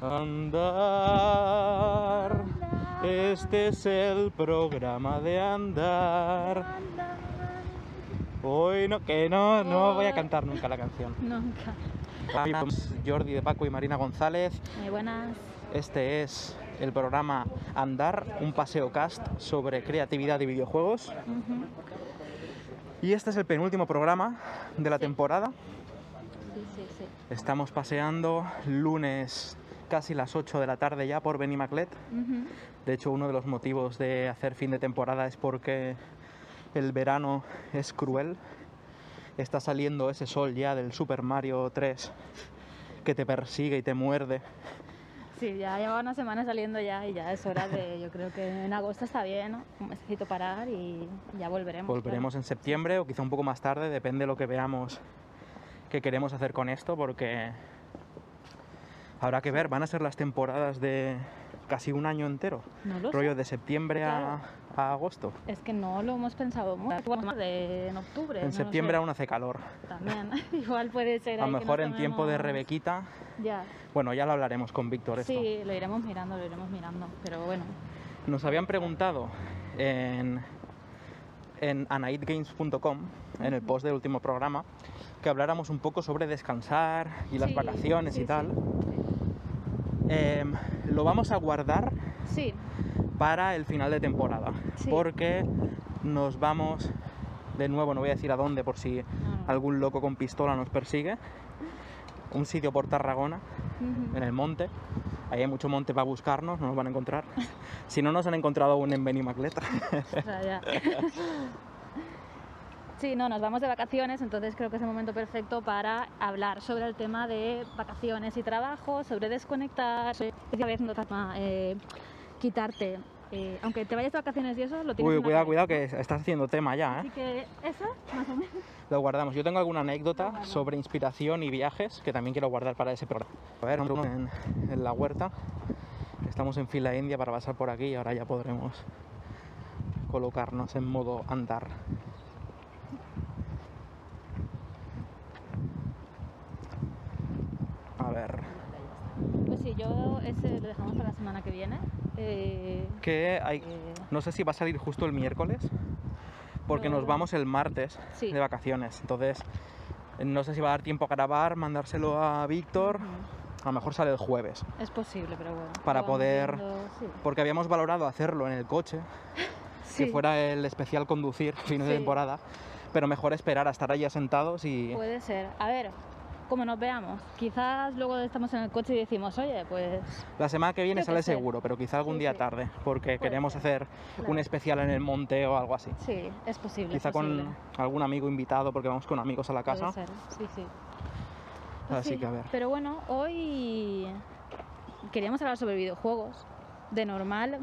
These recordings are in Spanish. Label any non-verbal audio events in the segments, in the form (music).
Andar, este es el programa de andar. Hoy no, que no, no voy a cantar nunca la canción. Nunca. Amigos, Jordi de Paco y Marina González. Muy buenas. Este es el programa Andar, un paseo cast sobre creatividad y videojuegos. Y este es el penúltimo programa de la temporada. Sí, sí, sí. Estamos paseando lunes casi las 8 de la tarde ya por Benimaclet. Ujú. De hecho, uno de los motivos de hacer fin de temporada es porque el verano es cruel. Está saliendo ese sol ya del Super Mario 3 que te persigue y te muerde. Sí, ya lleva una semana saliendo ya y ya es hora de, (laughs) yo creo que en agosto está bien, ¿no? Un mesecito parar y ya volveremos. Volveremos en septiembre o quizá un poco más tarde, depende de lo que veamos que queremos hacer con esto, porque habrá que ver, van a ser las temporadas de casi un año entero. No lo sé. Rollo de septiembre a, a agosto. Es que no lo hemos pensado mucho. Bueno, de, en octubre. En no septiembre sé. aún hace calor. También. (laughs) Igual puede ser. A lo mejor en tiempo de Rebequita, Ya. bueno, ya lo hablaremos con Víctor esto. Sí, lo iremos mirando, lo iremos mirando. Pero bueno. Nos habían preguntado en, en anaidgames.com, en el post del último programa, que habláramos un poco sobre descansar y las Sí, vacaciones sí, y sí. Em, lo vamos a guardar Sí, para el final de temporada, Sí. porque nos vamos, de nuevo, no voy a decir a dónde por si no, algún loco con pistola nos persigue, un sitio por Tarragona, en el monte. Ahí hay mucho monte para buscarnos, no nos van a encontrar. (laughs) Si no nos han encontrado aún en Benimaclet. (laughs) Sí, no, nos vamos de vacaciones, entonces creo que es el momento perfecto para hablar sobre el tema de vacaciones y trabajo, sobre desconectar, sobre veces no eh, quitarte, eh, aunque te vayas de vacaciones y eso, lo tienes Uy, cuidado, cuidado, que estás haciendo tema ya, Así ¿eh? que eso, más o menos. (laughs) Lo guardamos. Yo tengo alguna anécdota sobre inspiración y viajes que también quiero guardar para ese programa. A ver, en, en la huerta. Estamos en fila india para pasar por aquí y ahora ya podremos colocarnos en modo andar. Ver, Pues sí, yo ese lo dejamos para la semana que viene. Eh, que hay, eh, no sé si va a salir justo el miércoles, porque nos vamos el martes Sí. de vacaciones. Entonces, no sé si va a dar tiempo a grabar, mandárselo a Víctor. ujú. A lo mejor sale el jueves, Es posible, pero bueno. Para poder- viendo, sí. porque habíamos valorado hacerlo en el coche, (laughs) Sí, que fuera el especial conducir (laughs) fin de temporada, pero mejor esperar a estar allá sentados y Puede ser. A ver, como nos veamos. Quizás luego estamos en el coche y decimos, oye, pues la semana que viene sale seguro, pero quizá algún Sí, día sí. tarde, porque Puede queremos ser, hacer un especial en el monte o algo así. sí, es posible. Quizá es posible. con algún amigo invitado, porque vamos con amigos a la Puede casa. ser, sí, sí. Pues Así sí, que a ver. Pero bueno, hoy queríamos hablar sobre videojuegos. De normal,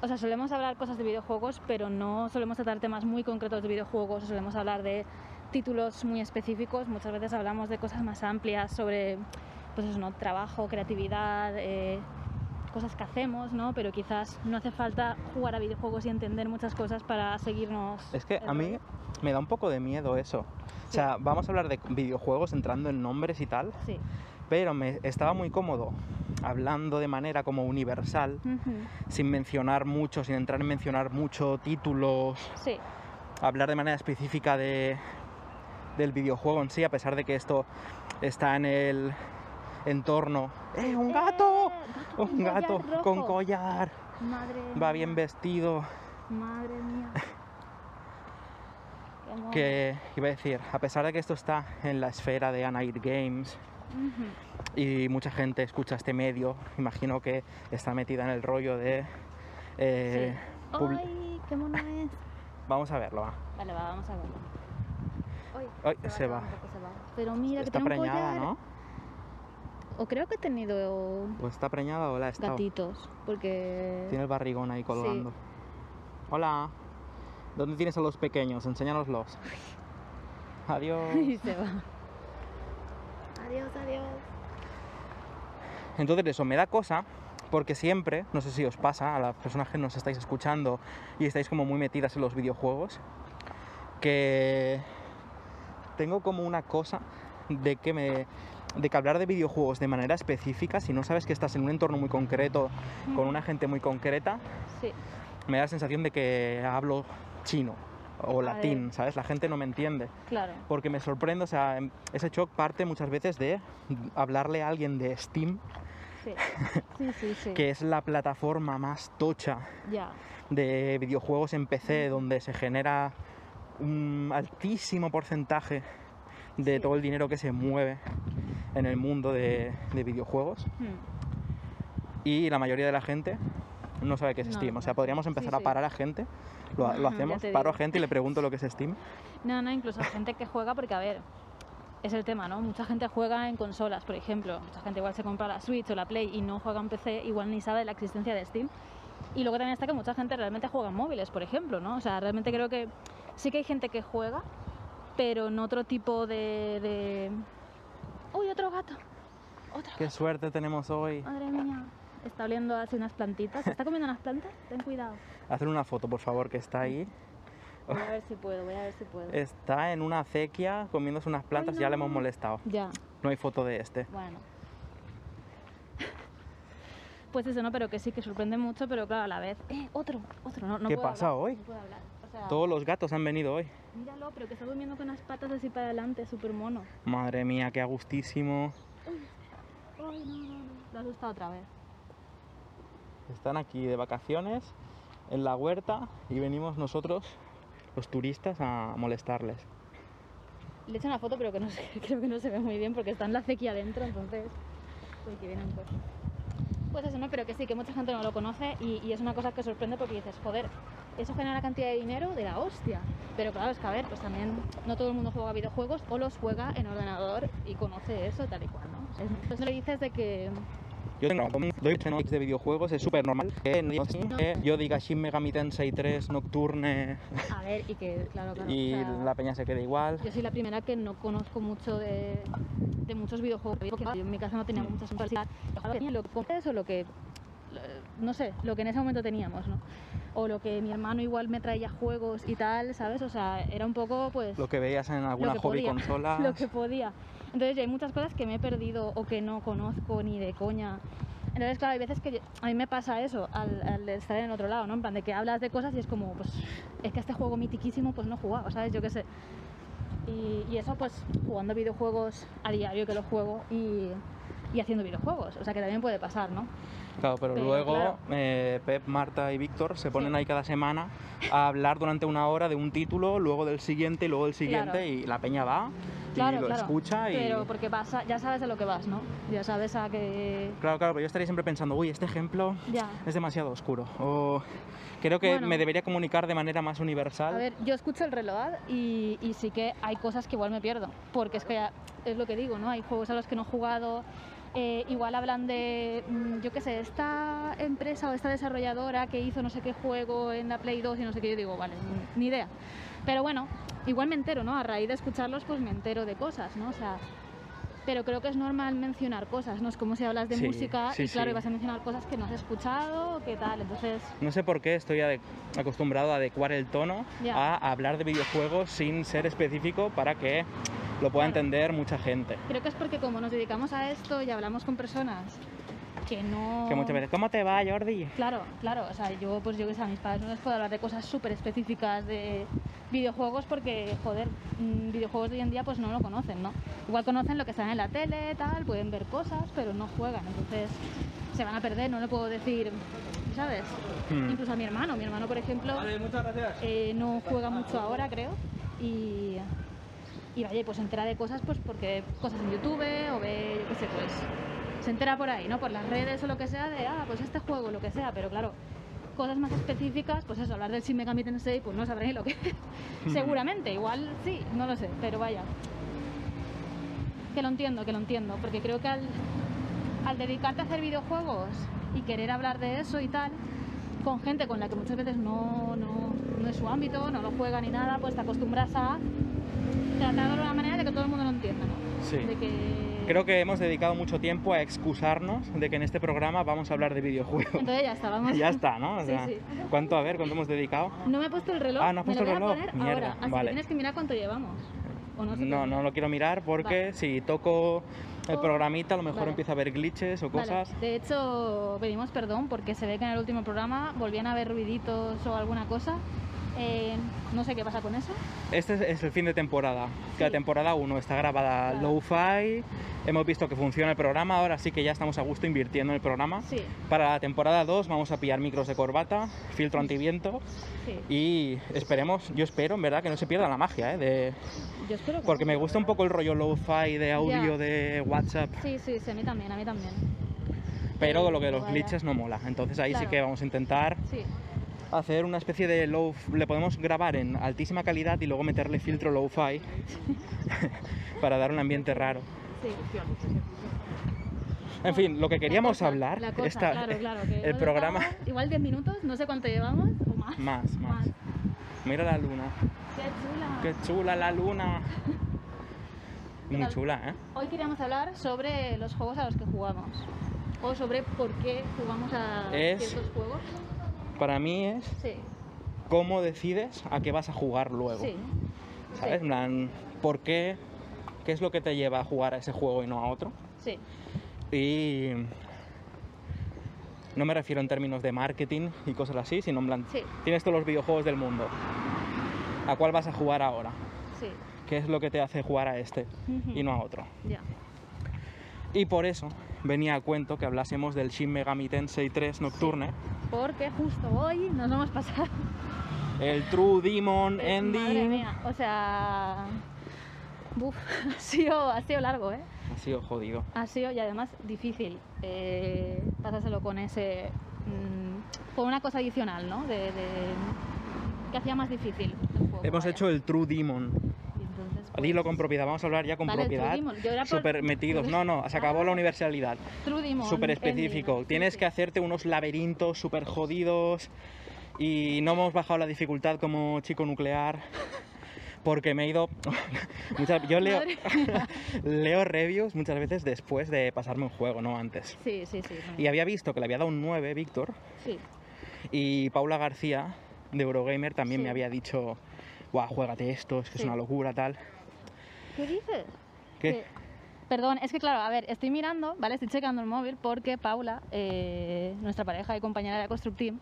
o sea, solemos hablar cosas de videojuegos, pero no solemos tratar temas muy concretos de videojuegos, solemos hablar de títulos muy específicos. Muchas veces hablamos de cosas más amplias sobre, pues eso, ¿no? Trabajo, creatividad, eh, cosas que hacemos, ¿no? Pero quizás no hace falta jugar a videojuegos y entender muchas cosas para seguirnos. Es que el a mí me da un poco de miedo eso. O sea, vamos a hablar de videojuegos entrando en nombres y tal, Sí. pero me estaba muy cómodo hablando de manera como universal, sin mencionar mucho, sin entrar en mencionar mucho títulos, Sí. hablar de manera específica de, del videojuego en sí, a pesar de que esto está en el entorno. ¡Eh, un gato! ¡Eh, Un gato collar con collar, Madre va mía, bien vestido. Madre mía. (laughs) Que iba a decir, a pesar de que esto está en la esfera de Anaid Games y mucha gente escucha este medio, imagino que está metida en el rollo de. eh, Sí. publi- ¡Ay, qué mono es! (laughs) Vamos a verlo, va. Vale, va, vamos a verlo. Se va. se. Pero mira, que Está un preñada, collar. ¿no? O creo que he tenido está preñada o la ha estado. gatitos, porque... Tiene el barrigón ahí colgando. Hola. ¿Dónde tienes a los pequeños? Enséñanoslos. (laughs) Adiós. y se va. Adiós, adiós. Entonces eso me da cosa porque siempre, no sé si os pasa a las personas que nos estáis escuchando y estáis como muy metidas en los videojuegos, que tengo como una cosa de que me de que hablar de videojuegos de manera específica, si no sabes que estás en un entorno muy concreto, con una gente muy concreta, Sí, me da la sensación de que hablo chino o A latín, ver. ¿sabes? La gente no me entiende. claro. Porque me sorprende, o sea, em- ese shock parte muchas veces de hablarle a alguien de Steam, Sí, (laughs) sí, sí. sí. que es la plataforma más tocha Ya, de videojuegos en PC, donde se genera un altísimo porcentaje de Sí. todo el dinero que se mueve en el mundo de, de videojuegos. Hmm. Y la mayoría de la gente no sabe qué es No, Steam. O sea, podríamos Sí, empezar a parar a gente. Lo, hacemos, paro a gente y le pregunto lo que es Steam. No, no, incluso hay gente que juega porque, a ver, es el tema, ¿no? Mucha gente juega en consolas, por ejemplo. Mucha gente igual se compra la Switch o la Play y no juega en PC, igual ni sabe de la existencia de Steam. Y luego también está que mucha gente realmente juega en móviles, por ejemplo, ¿no? O sea, realmente creo que sí que hay gente que juega, pero en otro tipo de... de... ¡Uy, otro gato! ¡Otro Qué suerte tenemos hoy. Madre mía. Está oliendo así unas plantitas. ¿Está comiendo unas plantas? Ten cuidado. Hacer una foto, por favor, que está ahí. Voy a ver si puedo, voy a ver si puedo. Está en una acequia comiéndose unas plantas, ya le hemos molestado. Ya, No hay foto de este. bueno. (laughs) Pues eso, ¿no? Pero que sí, que sorprende mucho, pero claro, a la vez... ¡Eh, otro! Otro, no, no ¿Qué puedo pasa hablar, hoy? No puedo hablar. Sea, Todos los gatos han venido hoy. Míralo, pero que está durmiendo con las patas así para adelante, súper mono. Madre mía, qué agustísimo. Ay, no, no, no. Lo has asustado otra vez. Están aquí de vacaciones en la huerta y venimos nosotros, los turistas, a molestarles. Le he hecho una foto, pero que no (laughs) creo que no se ve muy bien porque está en la acequia adentro, entonces. Uy, que viene un coche. Pues eso, ¿no? Pero que sí, que mucha gente no lo conoce y, es una cosa que sorprende porque dices, joder, eso genera cantidad de dinero de la hostia. Pero claro, es que a ver, pues también no todo el mundo juega videojuegos o los juega en ordenador y conoce eso tal y cual, ¿no? Entonces le dices de que. Yo tengo doy de videojuegos, es súper normal que yo diga Shin Megami Tensei 3 Nocturne A ver, y que, claro, claro. y o sea, la peña se quede igual. Yo soy la primera que no conozco mucho de, de muchos videojuegos. Porque yo en mi casa no tenía mucha sensualidad. Lo que compres o lo que. No sé, lo que en ese momento teníamos, ¿no? O lo que mi hermano igual me traía juegos y tal, ¿sabes? O sea, era un poco, pues. Lo que veías en alguna hobby consola. (laughs) Lo que podía. Entonces, hay muchas cosas que me he perdido o que no conozco ni de coña. Entonces, claro, hay veces que a mí me pasa eso al, al estar en otro lado, ¿no? En plan de que hablas de cosas y es como, pues, es que este juego mitiquísimo, pues no he jugado, ¿sabes? Yo qué sé. Y, y eso, pues, jugando videojuegos a diario que lo juego y, y haciendo videojuegos. O sea, que también puede pasar, ¿no? Claro, pero, Pero, luego claro. eh, Pep, Marta y Víctor se ponen Sí. ahí cada semana a hablar durante una hora de un título, luego del siguiente y luego del siguiente Claro. y la peña va Claro, y lo escucha y... Pero porque vas a- ya sabes a lo que vas, ¿no? Ya sabes a que... Claro, claro, pero yo estaría siempre pensando, uy, este ejemplo Ya. es demasiado oscuro. O creo que Bueno. me debería comunicar de manera más universal. A ver, yo escucho el reloj y, y sí que hay cosas que igual me pierdo, porque es que ya, es lo que digo, ¿no? Hay juegos a los que no he jugado, eh, igual hablan de, mm, yo qué sé, esta empresa o esta desarrolladora que hizo no sé qué juego en la Play 2 y no sé qué, yo digo, vale, ni idea. Pero bueno, igual me entero, ¿no? A raíz de escucharlos, pues me entero de cosas, ¿no? O sea, pero creo que es normal mencionar cosas, ¿no? Es como si hablas de Sí, música sí, y claro, sí. ibas a mencionar cosas que no has escuchado, qué tal, entonces... No sé por qué estoy acostumbrado a adecuar el tono Ya. a hablar de videojuegos sin ser específico para que lo pueda Claro. entender mucha gente. Creo que es porque como nos dedicamos a esto y hablamos con personas que no... Que muchas veces, ¿cómo te va, Jordi? Claro, claro, o sea, yo pues yo que sé, a mis padres no les puedo hablar de cosas súper específicas de videojuegos porque, joder, mm, videojuegos de hoy en día pues no lo conocen, ¿no? Igual conocen lo que está en la tele, tal, pueden ver cosas, pero no juegan, entonces se van a perder, no le puedo decir, ¿sabes? Hmm. Incluso a mi hermano, mi hermano por ejemplo muchas gracias. eh, no juega mucho ahora, creo, y, y vaya, pues se entera de cosas pues porque cosas en YouTube o ve, yo qué sé, pues se entera por ahí, ¿no? Por las redes o lo que sea de, ah, pues este juego, lo que sea, pero claro, cosas más específicas, pues eso, hablar del Shin Megami Tensei, pues no sabré ni lo que es. (laughs) Seguramente, igual sí, no lo sé, pero vaya. Que lo entiendo, que lo entiendo, porque creo que al, al dedicarte a hacer videojuegos y querer hablar de eso y tal, con gente con la que muchas veces no, no, no es su ámbito, no lo juega ni nada, pues te acostumbras a tratarlo de una manera de que todo el mundo lo entienda, ¿no? Sí. De que... Creo que hemos dedicado mucho tiempo a excusarnos de que en este programa vamos a hablar de videojuegos. Entonces ya está, vamos. (laughs) ya está, ¿no? O Sí, sea, sí. ¿Cuánto, a ver, cuánto hemos dedicado? No me he puesto el reloj. Ah, ¿no has me puesto lo el voy a reloj? poner Mierda, ahora. Así vale. que tienes que mirar cuánto llevamos. ¿O no, No, no lo quiero mirar porque Vale. si toco el Oh, programita a lo mejor vale. empieza a haber glitches o Vale, cosas. De hecho, pedimos perdón porque se ve que en el último programa volvían a haber ruiditos o alguna cosa. Eh, no sé qué pasa con eso. Este es, el fin de temporada. Que la Sí. temporada 1 está grabada Claro. low-fi. Hemos visto que funciona el programa, ahora sí que ya estamos a gusto invirtiendo en el programa. Sí, Para la temporada 2 vamos a pillar micros de corbata, filtro antiviento sí. y esperemos, yo espero en verdad que no se pierda la magia, ¿eh? de- Yo espero que porque no. me gusta un poco el rollo low-fi de audio Ya. de WhatsApp, Sí, sí, sí, a mí también, a mí también. pero lo que los glitches no mola. Entonces ahí sí que vamos a intentar Sí, hacer una especie de low, le podemos grabar en altísima calidad y luego meterle filtro low-fi (laughs) para dar un ambiente raro. sí. En fin, lo que La queríamos cosa, hablar, la cosa, esta- claro, claro, que (laughs) el programa, Igual 10 minutos, no sé cuánto llevamos, o más. más, más. Mira la luna, Qué chula. qué chula la luna. (laughs) Muy chula, ¿eh? Hoy queríamos hablar sobre los juegos a los que jugamos. O sobre por qué jugamos a Es- ciertos juegos. Para mí es Sí, cómo decides a qué vas a jugar luego. sí. ¿Sabes? sí. Plan, ¿por qué? ¿Qué es lo que te lleva a jugar a ese juego y no a otro? Sí, Y no me refiero en términos de marketing y cosas así, sino en plan, sí, tienes todos los videojuegos del mundo. ¿A cuál vas a jugar ahora? sí. ¿Qué es lo que te hace jugar a este y no a otro? Y por eso venía a cuento que hablásemos del Shin Megami Tensei 3 Nocturne, Porque justo hoy nos hemos pasado. (laughs) el True Demon Eh, Ending. Madre mía, o sea. Buf, (laughs) ha sido, ha sido largo, ¿eh? Ha sido jodido. Ha sido y además difícil eh, pasárselo con ese. mm, con una cosa adicional, ¿no? De, de- que hacía más difícil el juego. Hemos vaya. hecho el True Demon. Dilo con propiedad, vamos a hablar ya con Vale, propiedad. Por- Súper metidos. No, no, se acabó Ah. la universalidad. True Demon Súper específico. Tienes que hacerte unos laberintos súper jodidos y no hemos bajado la dificultad como chico nuclear. (laughs) Porque me he ido. (laughs) yo leo, (laughs) leo reviews muchas veces después de pasarme un juego, no antes. Sí, sí, sí. Y había visto que le había dado un 9, Víctor, Sí, y Paula García de Eurogamer también Sí. me había dicho: Guau, juégate esto, es que es una locura, tal. ¿Qué dices? ¿Qué? Que- Perdón, es que claro, a ver, estoy mirando, ¿vale? Estoy checando el móvil porque Paula, eh, nuestra pareja y compañera de Constructeam,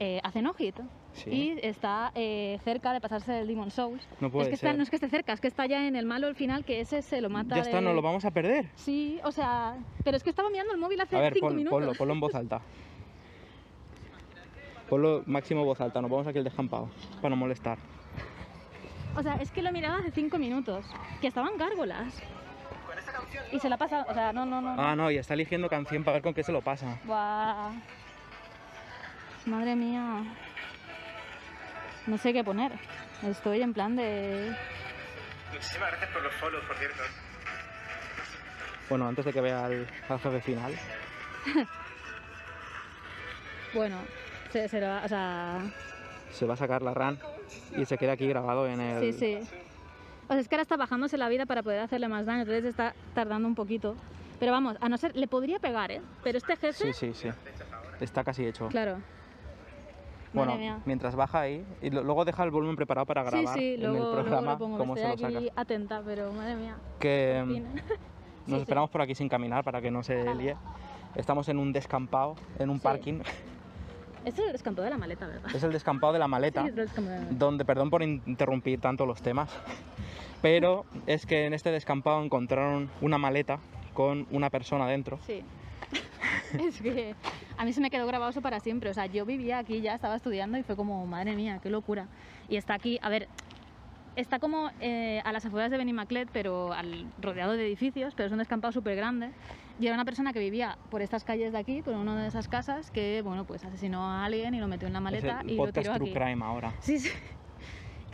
eh, hace no hit Sí. y está eh, cerca de pasarse el Demon Souls. No puede es que está- ser. no es que esté cerca, es que está ya en el malo al final, que ese se lo mata. Ya está, de- no lo vamos a perder. Sí, o sea, pero es que estaba mirando el móvil hace A ver, cinco pon- minutos. ponlo, ponlo en voz alta. (laughs) Ponlo máximo voz alta, nos vamos aquí al descampado, para no molestar. O sea, es que lo miraba hace cinco minutos, que estaban gárgolas. Y se la pasa, o sea, no, no, no. no. Ah, no, y está eligiendo canción para ver con qué se lo pasa. Buah. Madre mía. No sé qué poner. Estoy en plan de. Muchísimas gracias por los follows, por cierto. Bueno, antes de que vea al, al jefe final. (laughs) Bueno, se, se lo va- O sea. Se va a sacar la RAN y se queda aquí grabado en el... Sí, sí. O sea, es que ahora está bajándose la vida para poder hacerle más daño, entonces está tardando un poquito. Pero vamos, a no ser. Le podría pegar, ¿eh? Pero este jefe. Sí, sí, sí. Está casi hecho. Claro. Bueno, mientras baja ahí, y lo- luego deja el volumen preparado para Sí, grabar sí, en luego, el luego programa lo pongo. cómo se Estoy lo saca. aquí atenta, pero madre mía. Que en (laughs) Sí, nos sí. esperamos por aquí sin caminar para que no se líe. Estamos en un descampado, en un Sí. parking. Es el descampado de la maleta, ¿verdad? Es el descampado de la maleta. (laughs) Sí, es el descampado de la maleta. donde, perdón por in- interrumpir tanto los temas, (laughs) pero es que en este descampado encontraron una maleta con una persona dentro. Sí. (laughs) es que a mí se me quedó grabado eso para siempre. O sea, yo vivía aquí ya, estaba estudiando y fue como, madre mía, qué locura. Y está aquí, a ver, está como eh, a las afueras de Benimaclet, pero al, rodeado de edificios, pero es un descampado súper grande. Y era una persona que vivía por estas calles de aquí, por una de esas casas, que, bueno, pues asesinó a alguien y lo metió en la Es maleta el y lo tiró True aquí. Crime ahora. Sí, sí.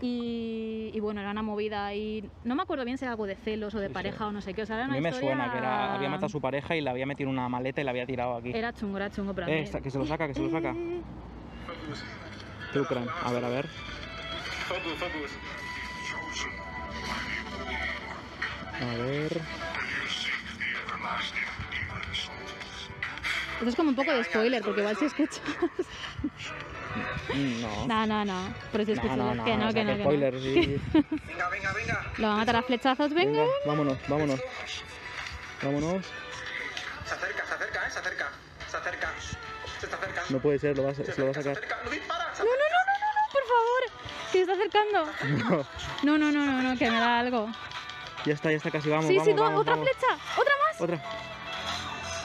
Y, y bueno, era una movida y no me acuerdo bien si era algo de celos o de Sí, sí. pareja o no sé qué. O sea, era A una mí me historia- suena que era, había matado a su pareja y la había metido en una maleta y la había tirado aquí. Era chungo, era chungo, pero a Eh, mí- que se lo saca, que se lo saca. (laughs) True Crime. A ver, a ver. Focus, focus. A ver. Esto es como un poco de spoiler, porque igual si escuchas... No. (laughs) No, no, no. Pero si escuchas no, no, que no, o sea, que no, que no. spoiler, sí. Venga, venga, venga. Lo va a matar a flechazos, venga. Venga, vámonos, vámonos. Vámonos. Se acerca, se acerca, eh, se acerca. Se acerca. Se está acercando. No puede ser, lo va a, se, se lo va a sacar. se acerca. No dispara. se No, no, no, no, no, no, por favor. Que se está acercando. (laughs) No. No, no, no, no, no, que me da algo. Ya está, ya está casi, vamos, sí, vamos, sí, no, vamos, otra vamos. flecha, otra más. Otra.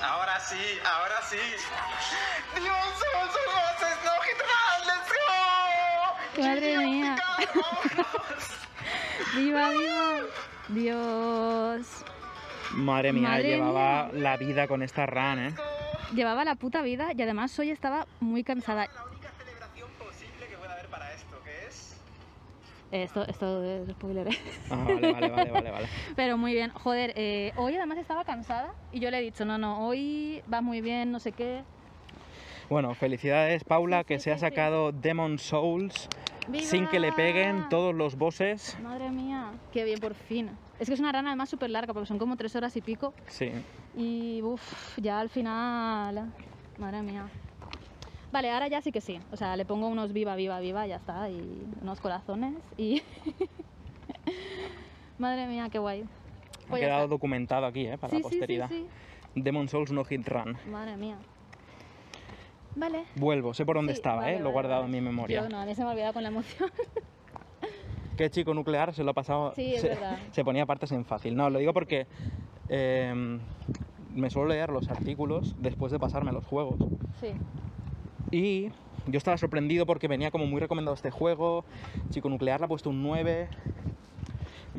Ahora sí, ahora sí. Dios, somos voces, no let's go. Madre mía. Vámonos. Viva, viva. Dios. Madre mía, Madre llevaba la vida con esta run, eh. Llevaba la puta vida y además hoy estaba muy cansada. La única celebración posible que pueda haber para esto, que es... Esto, esto es spoiler, ¿eh? Ah, vale, vale, vale, vale, vale. (laughs) Pero muy bien. Joder, eh, hoy además estaba cansada y yo le he dicho, no, no, hoy va muy bien, no sé qué. Bueno, felicidades, Paula, Sí, que sí, se ha sacado Demon Souls sin que le peguen todos los bosses. Madre mía, qué bien, por fin. Es que es una rana además súper larga porque son como tres horas y pico. Sí. Y uff, ya al final. Madre mía. Vale, ahora ya sí que sí. O sea, le pongo unos viva, viva, viva, ya está. Y unos corazones. Y. (laughs) Madre mía, qué guay. Ha Pues quedado documentado aquí, eh, para Sí, la sí, posteridad. sí. Demon Souls no hit run. Madre mía. Vale. Vuelvo, sé por dónde estaba, vale, eh, lo he guardado vale. en mi memoria. Yo no, a mí se me ha olvidado con la emoción. (laughs) ¿Qué chico nuclear se lo ha pasado? Sí, es se, verdad. (laughs) se ponía partes en fácil. No, lo digo porque eh, me suelo leer los artículos después de pasarme los juegos. sí. Y yo estaba sorprendido porque venía como muy recomendado este juego. Chico Nuclear le ha puesto un 9.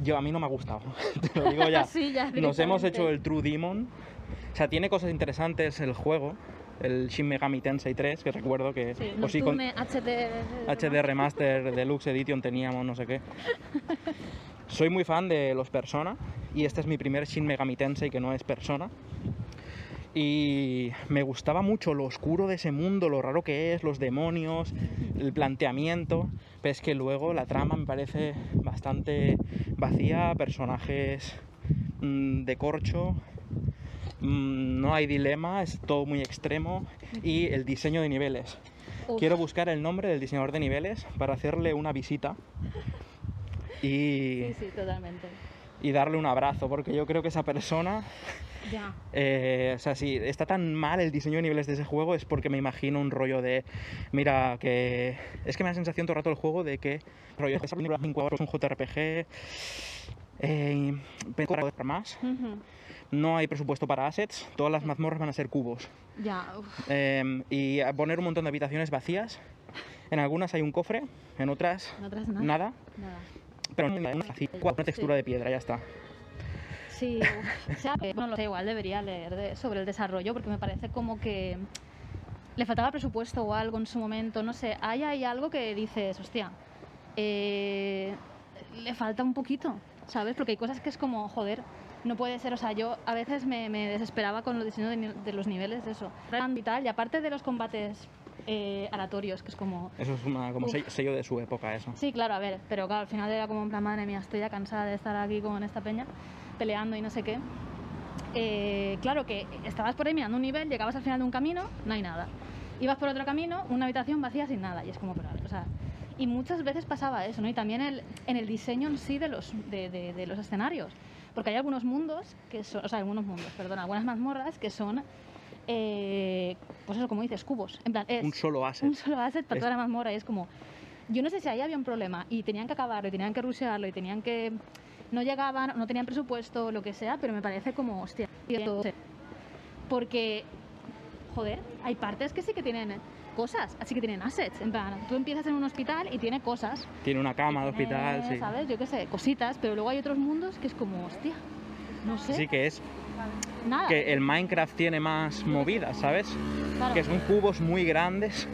Yo a mí no me ha gustado, (laughs) te lo digo ya. (laughs) Sí, ya, Nos hemos hecho el True Demon. O sea, tiene cosas interesantes el juego. El Shin Megami Tensei 3, que recuerdo que... Sí, o sí, con HD. HD Remaster Deluxe Edition teníamos no sé qué. (laughs) Soy muy fan de los Persona y este es mi primer Shin Megami Tensei que no es Persona. Y me gustaba mucho lo oscuro de ese mundo, lo raro que es, los demonios, el planteamiento. Pero es que luego la trama me parece bastante vacía, personajes mm, de corcho, mm, no hay dilema, es todo muy extremo. Y el diseño de niveles. Uf. Quiero buscar el nombre del diseñador de niveles para hacerle una visita (laughs) y, Sí, sí, totalmente. Y darle un abrazo, porque yo creo que esa persona, Ya. eh, o sea, si está tan mal el diseño de niveles de ese juego es porque me imagino un rollo de, mira, que es que me da la sensación todo el rato el juego de que, rollo, es un JRPG, eh, más, Ujú. no hay presupuesto para assets, todas las mazmorras van a ser cubos. Ya. Eh, y poner un montón de habitaciones vacías. En algunas hay un cofre, en otras En otras nada. nada. Nada. Pero en una así, una textura de piedra, ya está. Sí, sea, que, bueno, lo sé, igual debería leer de- sobre el desarrollo porque me parece como que le faltaba presupuesto o algo en su momento, no sé, hay, hay algo que dices, hostia, eh, le falta un poquito, ¿sabes? Porque hay cosas que es como, joder, no puede ser, o sea, yo a veces me, me desesperaba con los diseños de, de los niveles de eso, y tal, y aparte de los combates eh, aleatorios, que es como, Eso es una, como Uf. sello, sello de su época, eso. Sí, claro, a ver, pero claro, al final era como en plan, madre mía, estoy ya cansada de estar aquí con esta peña, peleando y no sé qué. Eh, claro que estabas por ahí mirando un nivel, llegabas al final de un camino, no hay nada. Ibas por otro camino, una habitación vacía sin nada, y es como, pero a ver, o sea, y muchas veces pasaba eso, ¿no? Y también el- en el diseño en sí de los, de, de- de los escenarios, porque hay algunos mundos, que son, o sea, algunos mundos, perdón, algunas mazmorras que son, eh, pues eso, como dices, cubos, en plan, es Un solo asset. un solo asset para Es- toda la mazmorra y es como yo no sé si ahí había un problema y tenían que acabarlo y tenían que rushearlo y tenían que no llegaban no tenían presupuesto lo que sea pero me parece como hostia esto- porque joder hay partes que sí que tienen cosas, así que tienen assets. En plan, tú empiezas en un hospital y tiene cosas. Tiene una cama de hospital, sí. ¿Sabes? Yo qué sé, cositas, pero luego hay otros mundos que es como, hostia, no sé, Sí que es nada. que el Minecraft tiene más movidas, ¿sabes? Claro. Que son cubos muy grandes.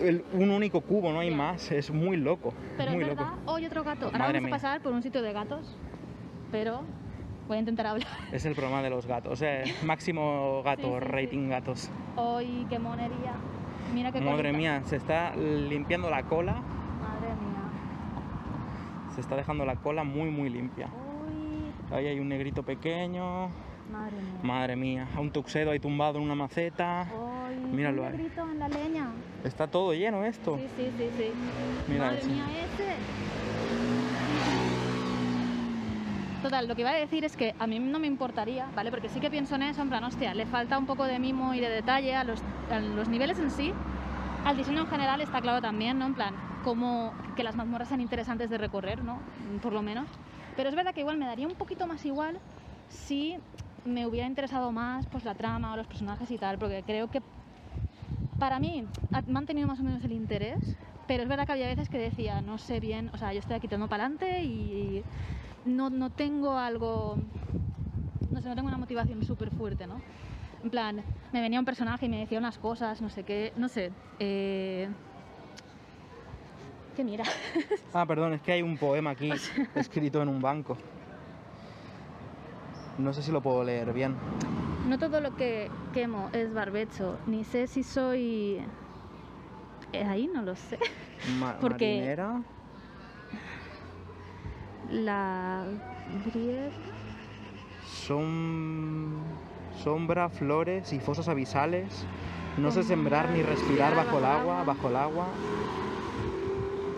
El- un único cubo, no hay más. Es muy loco. Pero muy es verdad, loco. hoy otro gato. Ahora Madre vamos a mía. pasar por un sitio de gatos, pero voy a intentar hablar. Es el problema de los gatos. eh, (laughs) máximo gato, Sí, sí, sí. rating gatos. Hoy, qué monería. Mira qué Madre colita. mía, se está limpiando la cola. Madre mía. Se está dejando la cola muy, muy limpia. Ahí hay un negrito pequeño. madre mía. Madre mía, un tuxedo ahí tumbado en una maceta. Uy, Míralo un ahí. negrito en la leña. Está todo lleno esto. Sí, sí, sí, sí. Mira Madre ese. mía, ese. Total, lo que iba a decir es que a mí no me importaría, ¿vale? Porque sí que pienso en eso, en plan, hostia, le falta un poco de mimo y de detalle a los, a los niveles en sí. Al diseño en general está claro también, ¿no? En plan, como que las mazmorras sean interesantes de recorrer, ¿no? Por lo menos. Pero es verdad que igual me daría un poquito más igual si me hubiera interesado más pues la trama o los personajes y tal, porque creo que para mí ha mantenido más o menos el interés, pero es verdad que había veces que decía, no sé bien, o sea, yo estoy aquí para adelante y no, no tengo algo, no sé, no tengo una motivación súper fuerte, ¿no? En plan, me venía un personaje y me decía unas cosas, no sé qué, no sé. Eh... ¿Qué mira? (laughs) Ah, perdón, es que hay un poema aquí escrito en un banco. No sé si lo puedo leer bien. No todo lo que quemo es barbecho, ni sé si soy... Eh, Ahí no lo sé. Ma- (laughs) Porque- Marinera. La griega... Son sombra, flores y fosas abisales. No sé sembrar ni respirar bajo el agua. bajo el agua.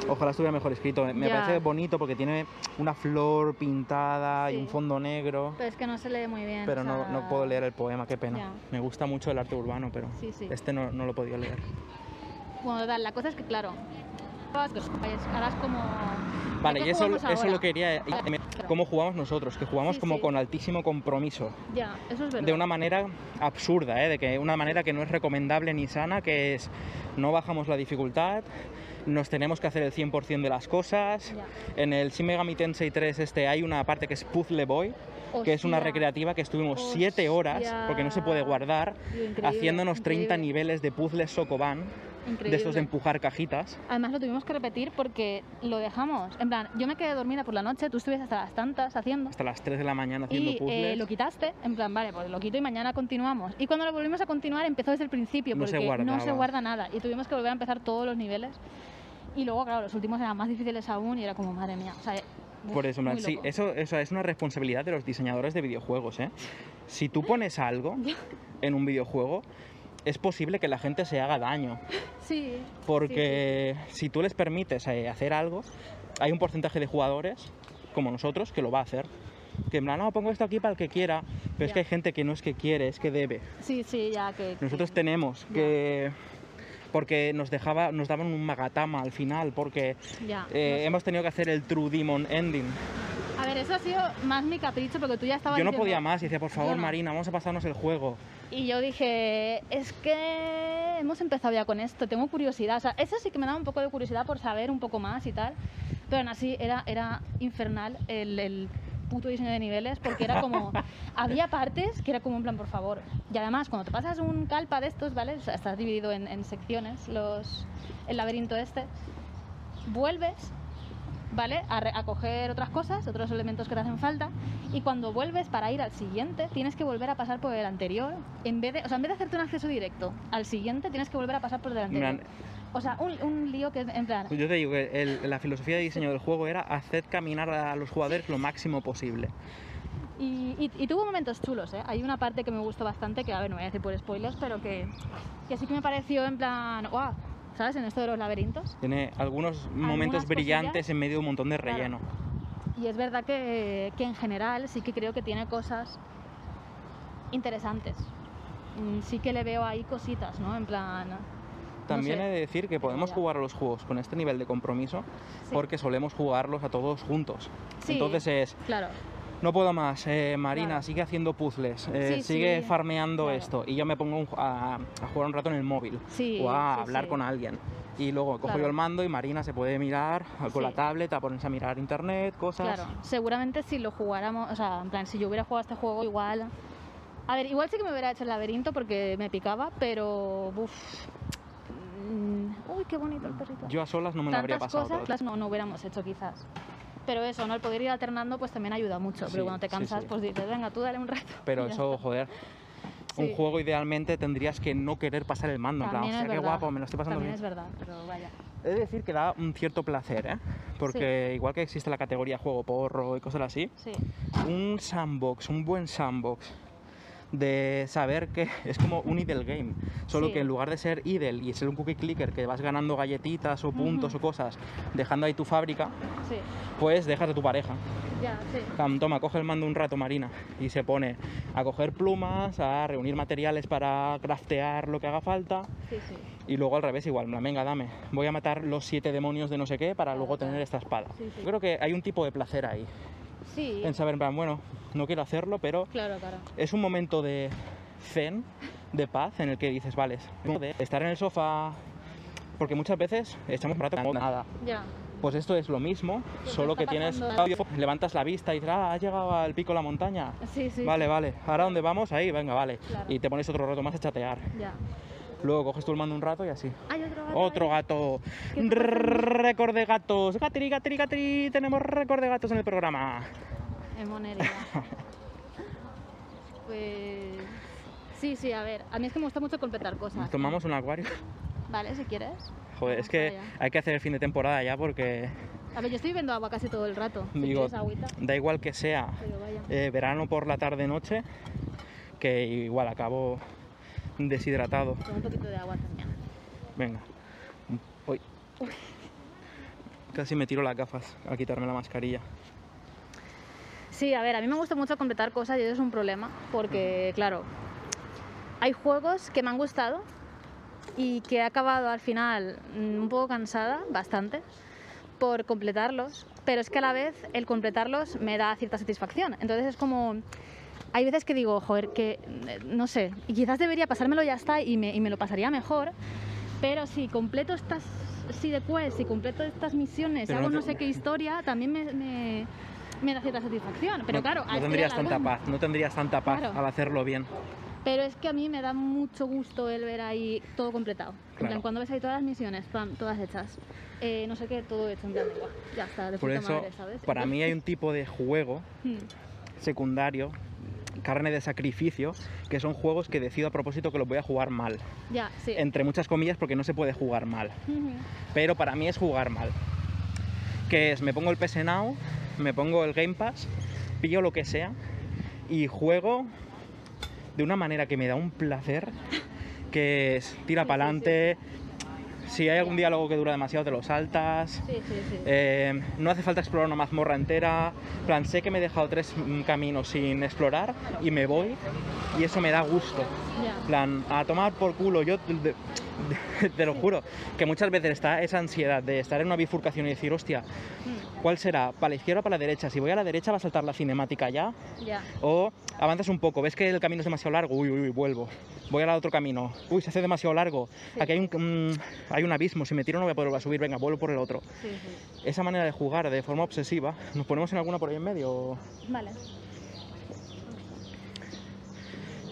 Ojalá estuviera mejor escrito. Me Ya. parece bonito porque tiene una flor pintada y Sí. un fondo negro. Pero es que no se lee muy bien. Pero o no, sea, no puedo leer el poema, qué pena. Ya. Me gusta mucho el arte urbano, pero Sí, sí. este no, no lo podido leer. Bueno, total, la cosa es que, claro, harás como... Vale, ¿Qué y eso, eso ahora? lo quería... ¿Cómo jugamos nosotros? Que jugamos como con altísimo compromiso. Ya, eso es verdad. de una manera absurda, ¿eh? de que una manera que no es recomendable ni sana, que es no bajamos la dificultad, nos tenemos que hacer el 100% de las cosas. Ya. En el Shin Megami Tensei 3 este hay una parte que es Puzzle Boy, que es una Hostia. recreativa que estuvimos 7 horas, porque no se puede guardar, increíble, haciéndonos 30 increíble, niveles de puzzles Sokoban, de estos de increíble. empujar cajitas. Además lo tuvimos que repetir porque lo dejamos. En plan, yo me quedé dormida por la noche, tú estuviste hasta las tantas haciendo. Hasta las 3 de la mañana haciendo Y puzzles. eh, lo quitaste, en plan, vale, pues lo quito y mañana continuamos. Y cuando lo volvimos a continuar empezó desde el principio, No se porque no se guarda nada. Y tuvimos que volver a empezar todos los niveles. Y luego, claro, los últimos eran más difíciles aún y era como, madre mía. O sea, uf, Por eso, sí, eso, eso es una responsabilidad de los diseñadores de videojuegos. ¿eh? Si tú pones algo (laughs) en un videojuego, es posible que la gente se haga daño. Sí. Porque si tú les permites eh, hacer algo, hay un porcentaje de jugadores, como nosotros, que lo va a hacer. Que en plan, no, pongo esto aquí para el que quiera. Pero es que hay gente que no es que quiere, es que debe. Sí, sí, ya que... Nosotros que- tenemos Ya. que... Porque nos, dejaba, nos daban un magatama al final, porque Ya, eh, no sé. hemos tenido que hacer el True Demon Ending. A ver, eso ha sido más mi capricho porque tú ya estabas Yo no diciendo- podía más y decía, por favor, no. Marina, vamos a pasarnos el juego. Y yo dije, es que hemos empezado ya con esto, tengo curiosidad. O sea, eso sí que me daba un poco de curiosidad por saber un poco más y tal. Pero aún así era, era infernal el, el puto diseño de niveles porque era como... (laughs) había partes que era como en plan, por favor. Y además, cuando te pasas un calpa de estos, ¿vale? O sea, estás dividido en, en secciones, los, el laberinto este. Vuelves ¿vale? A, re- a coger otras cosas, otros elementos que te hacen falta, y cuando vuelves para ir al siguiente, tienes que volver a pasar por el anterior, en vez de, o sea, en vez de hacerte un acceso directo al siguiente, tienes que volver a pasar por el anterior. plan- O sea, un, un lío que, en plan, Yo te digo que el- la filosofía de diseño del juego era hacer caminar a los jugadores lo máximo posible. Y, y- y tuvo momentos chulos, ¿eh? Hay una parte que me gustó bastante, que a ver, no voy a decir por spoilers, pero que, que sí que me pareció en plan, ¡guau! ¿Sabes? En esto de los laberintos. Tiene algunos momentos cosillas, brillantes en medio de un montón de claro. relleno. Y es verdad que, que en general sí que creo que tiene cosas interesantes. Mm, Sí que le veo ahí cositas, ¿no? En plan... no También sé. he de decir que podemos ya. jugar los juegos con este nivel de compromiso Sí. porque solemos jugarlos a todos juntos. Sí. Entonces es, Claro, No puedo más. eh, Marina Claro. sigue haciendo puzzles, eh, Sí, sigue sí, farmeando claro. esto y yo me pongo un- a, a jugar un rato en el móvil Sí, o a hablar con alguien. Y luego cojo yo Claro. el mando y Marina se puede mirar con la Sí. tablet, a ponerse a mirar internet, cosas. Claro, seguramente si lo jugáramos, o sea, en plan, si yo hubiera jugado este juego igual... A ver, igual sí que me hubiera hecho el laberinto porque me picaba, pero... Uf, uy, qué bonito el perrito. Yo a solas no me lo habría pasado. cosas todo. las no, no hubiéramos hecho quizás. Pero eso, ¿no? El poder ir alternando pues también ayuda mucho. Sí, pero cuando te sí, cansas, sí. pues dices, venga, tú dale un rato. (laughs) Pero eso, joder. Un Sí. juego idealmente tendrías que no querer pasar el mando. En plan, También es hostia, qué guapo, me lo estoy pasando También bien. es verdad, pero vaya. He de decir que da un cierto placer, ¿eh? Porque igual que existe la categoría juego porro y cosas así, Sí, un sandbox, un buen sandbox de saber que (laughs) es como un idle game, solo Sí. que en lugar de ser idle y ser un cookie clicker que vas ganando galletitas o puntos o cosas, dejando ahí tu fábrica, sí, pues dejas de tu pareja. ya, sí. Toma, coge el mando un rato, Marina, y se pone a coger plumas, a reunir materiales para craftear lo que haga falta, Sí, sí. y luego al revés igual, venga, dame, voy a matar los siete demonios de no sé qué para luego tener esta espada. Yo creo que hay un tipo de placer ahí, Sí, en saber, en plan, bueno, no quiero hacerlo, pero claro, claro. es un momento de zen, de paz, en el que dices, vale, de estar en el sofá, porque muchas veces echamos un rato con nada. Ya, Pues esto es lo mismo, Pues solo que tienes, pasando- levantas la vista y dices, ah, has llegado al pico de la montaña. sí, sí. Vale, vale, ahora dónde vamos, ahí, venga, vale. Claro. Y te pones otro rato más a chatear. Ya. Luego coges tú el mando un rato y así. Hay otro gato. Otro ahí. gato. Récord de gatos. Gatiri, gatiri, gatiri. Tenemos récord de gatos en el programa. En monería. (laughs) pues. Sí, sí, a ver. A mí es que me gusta mucho completar cosas. Tomamos un acuario. Vale, si quieres. Joder, es que hay que hacer el fin de temporada ya porque A ver, yo estoy bebiendo agua casi todo el rato. Digo, da igual que sea eh, verano por la tarde noche, que igual acabo deshidratado. Con un poquito de agua también. Venga. Uy. Casi me tiro las gafas al quitarme la mascarilla. Sí, a ver, a mí me gusta mucho completar cosas y eso es un problema, porque, claro, hay juegos que me han gustado y que he acabado al final mm, un poco cansada, bastante, por completarlos, pero es que a la vez el completarlos me da cierta satisfacción. Entonces es como... Hay veces que digo, joder, que eh, no sé, y quizás debería pasármelo ya está y me, y me lo pasaría mejor, pero si completo estas side quests, si completo estas misiones, Pero hago no no, te- sé qué historia, también me, me, me da cierta satisfacción. Pero no, claro, no tendrías tanta paz, no tendrías tanta paz Claro. al hacerlo bien. Pero es que a mí me da mucho gusto el ver ahí todo completado. En Claro. plan, cuando ves ahí todas las misiones, pam, todas hechas. Eh, no sé qué, todo hecho, en plan, de, "Buah, ya está, de Por puta eso, madre, ¿sabes? para mí hay un tipo de juego (laughs) Hmm, secundario, carne de sacrificio, que son juegos que decido a propósito que los voy a jugar mal. Ya, sí. Entre muchas comillas porque no se puede jugar mal. Pero para mí es jugar mal. Que es, me pongo el PS Now, me pongo el Game Pass, pillo lo que sea y juego de una manera que me da un placer, que es tira Sí, para sí, adelante. Si hay algún diálogo que dura demasiado, te lo saltas. Sí, sí, sí. Eh, no hace falta explorar una mazmorra entera. En plan, sé que me he dejado tres mm, caminos sin explorar y me voy y eso me da gusto. En plan, a tomar por culo. Yo (laughs) te lo juro que muchas veces está esa ansiedad de estar en una bifurcación y decir, hostia, Hmm, ¿cuál será? ¿Para la izquierda o para la derecha? Si voy a la derecha va a saltar la cinemática ya. ya. O avanzas un poco, ves que el camino es demasiado largo, uy, uy, uy, vuelvo. Voy al otro camino, uy, se hace demasiado largo. Sí. Aquí hay un, hay un abismo, si me tiro no voy a poder subir, venga, vuelvo por el otro. Sí, sí. Esa manera de jugar de forma obsesiva, ¿nos ponemos en alguna por ahí en medio? Vale.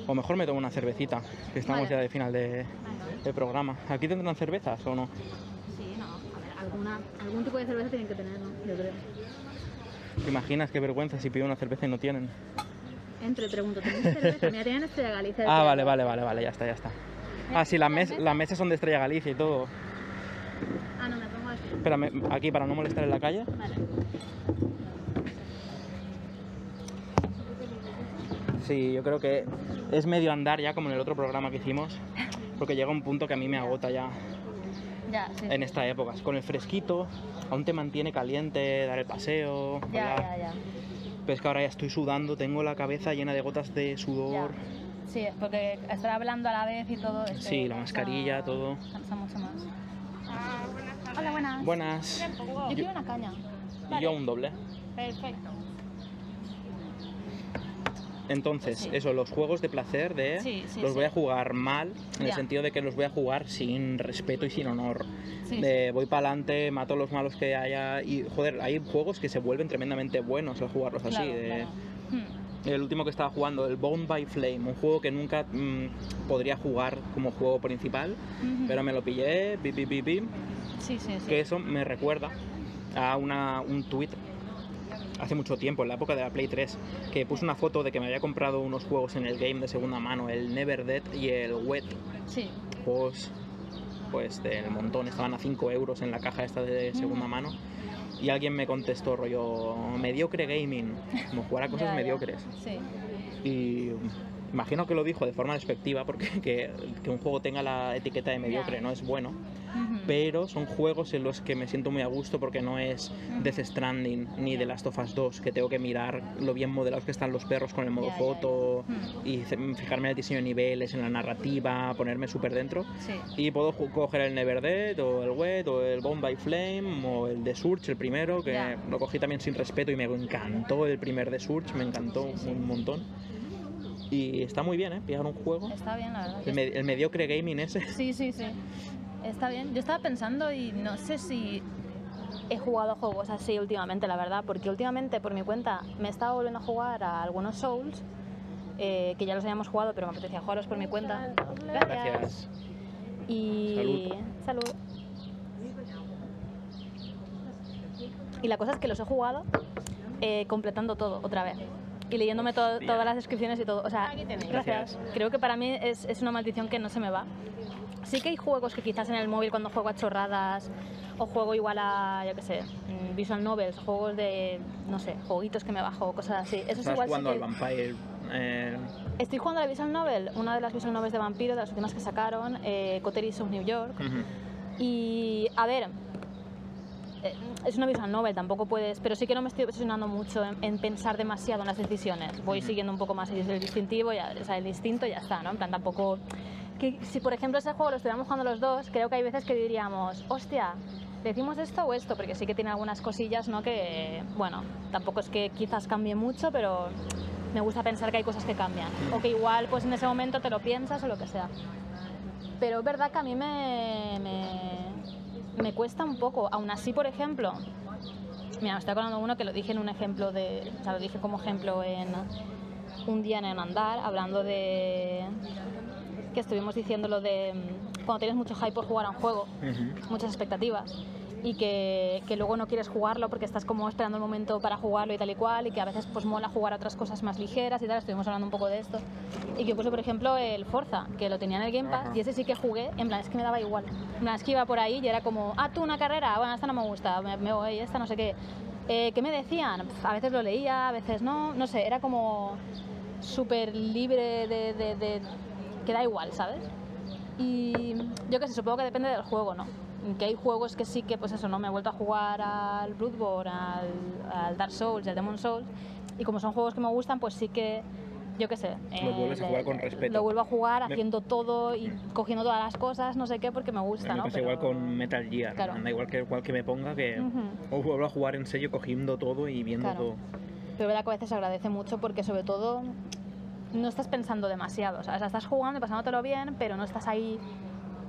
O mejor me tomo una cervecita, que estamos Vale. ya de final de, programa. ¿Aquí tendrán cervezas o no? Sí, no. A ver, alguna, algún tipo de cerveza tienen que tener, ¿no? Yo creo. ¿Te imaginas qué vergüenza si pido una cerveza y no tienen? Entre, pregunto, ¿tenéis cerveza? Mira, tienen Estrella Galicia. Ah, vale, vale, vale, vale, ya está, ya está. Ah, sí, las, mes- las mesas son de Estrella Galicia y todo. Ah, no, me pongo aquí. Espérame, aquí para no molestar en la calle. Vale. Sí, yo creo que es medio andar ya como en el otro programa que hicimos, porque llega un punto que a mí me agota ya Ya, sí. en estas épocas. Con el fresquito, aún te mantiene caliente, dar el paseo. Ya, ya, ya. Pero es que ahora ya estoy sudando, tengo la cabeza llena de gotas de sudor. Sí, porque estar hablando a la vez y todo. Sí, la cansa- mascarilla, todo. Cansa mucho más. Hola, buenas. Buenas. Yo quiero una caña. Y yo un doble. Perfecto. Entonces, Sí. eso, los juegos de placer de Sí, sí, los voy a jugar mal, en el sentido de que los voy a jugar sin respeto y sin honor. De voy para adelante, mato a los malos que haya y joder, hay juegos que se vuelven tremendamente buenos al jugarlos así. Claro, de- claro. Hmm. El último que estaba jugando, el Bone by Flame, un juego que nunca mm, podría jugar como juego principal, pero me lo pillé, bip, bip, bip, bip, Sí, sí, sí. que eso me recuerda a una, un tweet hace mucho tiempo, en la época de la Play 3, que puse una foto de que me había comprado unos juegos en el game de segunda mano, el Never Dead y el Wet, Sí. juegos pues del montón, estaban a 5 euros en la caja esta de segunda Ujú. mano. Y alguien me contestó, rollo, mediocre gaming, como jugar a (laughs) cosas Ya, ya. mediocres. Sí. Y imagino que lo dijo de forma despectiva, porque (laughs) que, que un juego tenga la etiqueta de mediocre no es bueno. Pero son juegos en los que me siento muy a gusto porque no es Death Stranding ni The. Last of Us 2, que tengo que mirar lo bien modelados que están los perros con el modo foto y fijarme en el diseño de niveles, en la narrativa, ponerme súper dentro. Sí. Y puedo coger el Never Dead, o el Wet, o el Bone by Flame, o el The Surge, el primero, que lo cogí también sin respeto y me encantó el primer The Surge, me encantó sí, sí. un montón. Y está muy bien, ¿eh? Pillar un juego. Está bien, la verdad. El, me- el mediocre gaming ese. Sí, sí, sí. Está bien. Yo estaba pensando y no sé si he jugado juegos así últimamente, la verdad, porque últimamente por mi cuenta me he estado volviendo a jugar a algunos Souls, eh, que ya los habíamos jugado, pero me apetecía jugarlos por mi cuenta. Gracias. Gracias. Y... Salud. Salud. Y la cosa es que los he jugado eh, completando todo otra vez. Y leyéndome to- todas las descripciones y todo. O sea, gracias. Gracias. Creo que para mí es, es una maldición que no se me va. Sí que hay juegos que quizás en el móvil cuando juego a chorradas o juego igual a, yo qué sé, mm, visual novels, juegos de, no sé, jueguitos que me bajo, cosas así. Eso es igual sí jugando que- al Vampire. eh, Estoy jugando a la visual novel, una de las visual novels de vampiro, de las últimas que sacaron, eh, Coteries of New York. Y a ver, es una visual novel, tampoco puedes, pero sí que no me estoy obsesionando mucho en, en pensar demasiado en las decisiones. Voy Ujú. siguiendo un poco más el, distintivo, ya, o sea, el distinto y ya está, ¿no? En plan, tampoco. Que, si por ejemplo ese juego lo estuviéramos jugando los dos, creo que hay veces que diríamos, hostia, decimos esto o esto, porque sí que tiene algunas cosillas, ¿no? Que, bueno, tampoco es que quizás cambie mucho, pero me gusta pensar que hay cosas que cambian. O que igual, pues en ese momento te lo piensas o lo que sea. Pero es verdad que a mí me, me, me cuesta un poco. Aún así, por ejemplo, mira, me estoy acordando uno que lo dije en un ejemplo de. O sea, lo dije como ejemplo en un día en el andar, hablando de. que estuvimos diciendo lo de mm, cuando tienes mucho hype por jugar a un juego, muchas expectativas. Y que, que luego no quieres jugarlo porque estás como esperando el momento para jugarlo y tal y cual, y que a veces pues mola jugar a otras cosas más ligeras y tal, estuvimos hablando un poco de esto. Y que puse, por ejemplo, el Forza, que lo tenía en el Game Pass, y ese sí que jugué, en plan, es que me daba igual. En plan, es que iba por ahí y era como, ah, tú una carrera, bueno, esta no me gusta, me, me voy, esta no sé qué. Eh, ¿Qué me decían? Pf, A veces lo leía, a veces no, no sé, era como súper libre de, de, de- que da igual, ¿sabes? Y yo qué sé, supongo que depende del juego, ¿no? Que hay juegos que sí que, pues eso, ¿no? Me he vuelto a jugar al Bloodborne, al, al Dark Souls, al Demon Souls, y como son juegos que me gustan, pues sí que, yo qué sé. Lo vuelves a jugar con respeto. Lo vuelvo a jugar Me- haciendo todo y cogiendo todas las cosas, no sé qué, porque me gusta, mí ¿no? me pasa Pero- igual con Metal Gear. Claro. Da igual que, igual que me ponga que. Ujú. O vuelvo a jugar en serio cogiendo todo y viendo Claro. todo. Pero verdad que a veces se agradece mucho porque sobre todo no estás pensando demasiado, o sea, estás jugando y pasándotelo bien, pero no estás ahí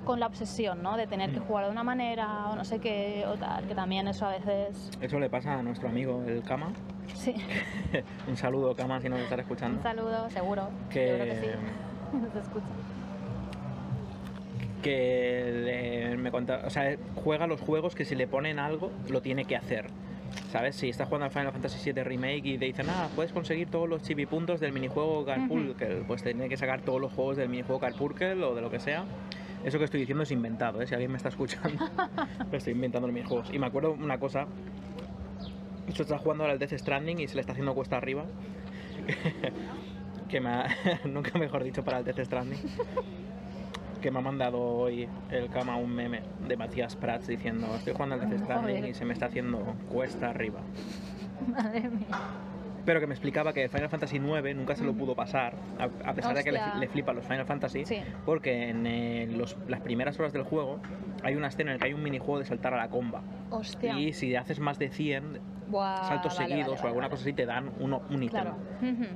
con la obsesión, ¿no? De tener que Mm. jugar de una manera o no sé qué o tal, que también eso a veces... Eso le pasa a nuestro amigo el Kama. Sí, (laughs) Un saludo, Kama, si nos estás escuchando. un saludo, seguro. Que- Seguro que sí. Se (laughs) escucha. que le- me conta, o sea, juega los juegos que si le ponen algo lo tiene que hacer. ¿Sabes? Si estás jugando al Final Fantasy VII Remake y te dicen, ah, puedes conseguir todos los chivipuntos del minijuego Carpurkel, pues te tiene que sacar todos los juegos del minijuego Carpurkel o de lo que sea. Eso que estoy diciendo es inventado, ¿eh? si alguien me está escuchando, (laughs) lo estoy inventando los minijuegos. Y me acuerdo una cosa, esto está jugando ahora al Death Stranding y se le está haciendo cuesta arriba. que me ha, (laughs) nunca mejor dicho para el Death Stranding que me ha mandado hoy el cama un meme de Matías Prats diciendo estoy jugando al Death Stranding Joder. y se me está haciendo cuesta arriba. (laughs) Madre mía. Pero que me explicaba que Final Fantasy IX nunca se lo pudo pasar, a, a pesar de que le, Hostia. le flipan los Final Fantasy, Sí. porque en eh, los- las primeras horas del juego hay una escena en la que hay un minijuego de saltar a la comba. Hostia. Y si haces más de 100, Buah, saltos vale, seguidos vale, o alguna vale, cosa así te dan uno, un ítem. Claro.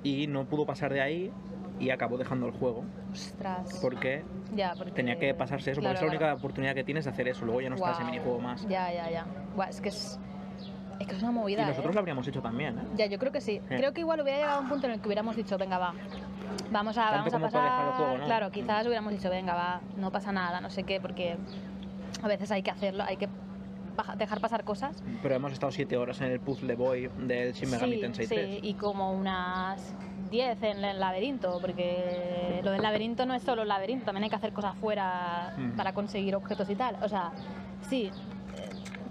Y no pudo pasar de ahí y acabó dejando el juego Ostras. porque Ya, porque... tenía que pasarse eso, Claro, porque es la claro. única oportunidad que tienes de hacer eso, luego ya no está ese minijuego más. Ya, ya, ya. Buah, es que es... Es que es una Y movida, nosotros ¿eh? lo habríamos hecho también, ¿eh? Ya, yo creo que sí. Eh. Creo que igual hubiera llegado a un punto en el que hubiéramos dicho, venga, va. Vamos a, vamos a pasar. juego, ¿no? Claro, quizás hubiéramos dicho, venga, va, no pasa nada, no sé qué, porque a veces hay que hacerlo, hay que dejar pasar cosas. Pero hemos estado 7 horas en el puzzle boy del Shin Megami sí, Tensei sí, 3. y como unas 10 en el laberinto, porque lo del laberinto no es solo el laberinto, también hay que hacer cosas fuera Mm. para conseguir objetos y tal. O sea, sí, eh,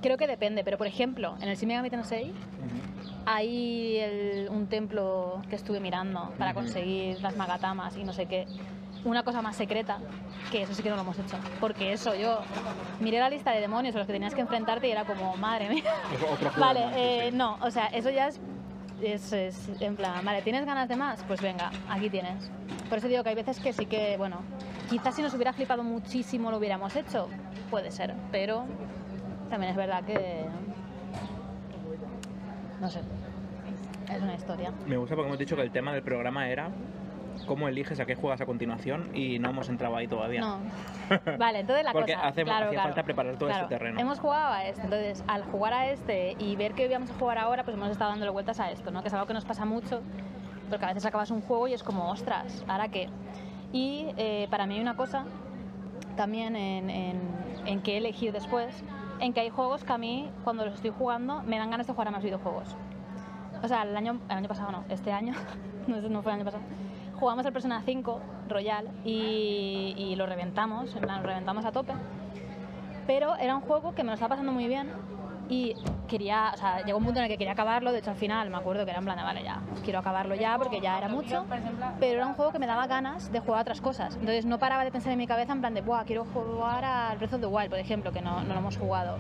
creo que depende, pero por ejemplo, en el Shin Megami Tensei Ujú. hay el- un templo que estuve mirando para Ujú. conseguir las magatamas y no sé qué. Una cosa más secreta, que eso sí que no lo hemos hecho. Porque eso, yo miré la lista de demonios a los que tenías que enfrentarte y era como, madre mía. Otro- Vale, eh, no, o sea, eso ya es, es, es en plan, vale, ¿tienes ganas de más? Pues venga, aquí tienes. Por eso digo que hay veces que sí que, bueno, quizás si nos hubiera flipado muchísimo lo hubiéramos hecho, puede ser, pero también es verdad que, no sé, es una historia. Me gusta porque hemos dicho que el tema del programa era cómo eliges a qué juegas a continuación y no hemos entrado ahí todavía. No. (laughs) Vale, entonces la Porque cosa. hace- claro, hacía claro. falta preparar todo Claro, este terreno. Hemos jugado a este, entonces al jugar a este y ver que íbamos a jugar ahora, pues hemos estado dándole vueltas a esto, ¿no? Que es algo que nos pasa mucho, porque a veces acabas un juego y es como, ostras, ¿ahora qué? Y eh, para mí hay una cosa también en, en, en qué elegir después, en que hay juegos que a mí, cuando los estoy jugando, me dan ganas de jugar a más videojuegos. O sea, el año, el año pasado no, este año, (laughs) no, no fue el año pasado, jugamos el Persona 5 Royal y, y lo reventamos, lo reventamos a tope. Pero era un juego que me lo estaba pasando muy bien y quería, o sea, llegó un punto en el que quería acabarlo, de hecho al final me acuerdo que era en plan, de, vale, ya, quiero acabarlo ya porque ya era mucho, pero era un juego que me daba ganas de jugar a otras cosas. Entonces no paraba de pensar en mi cabeza en plan de, Buah, quiero jugar al Breath of the Wild, por ejemplo, que no, no lo hemos jugado.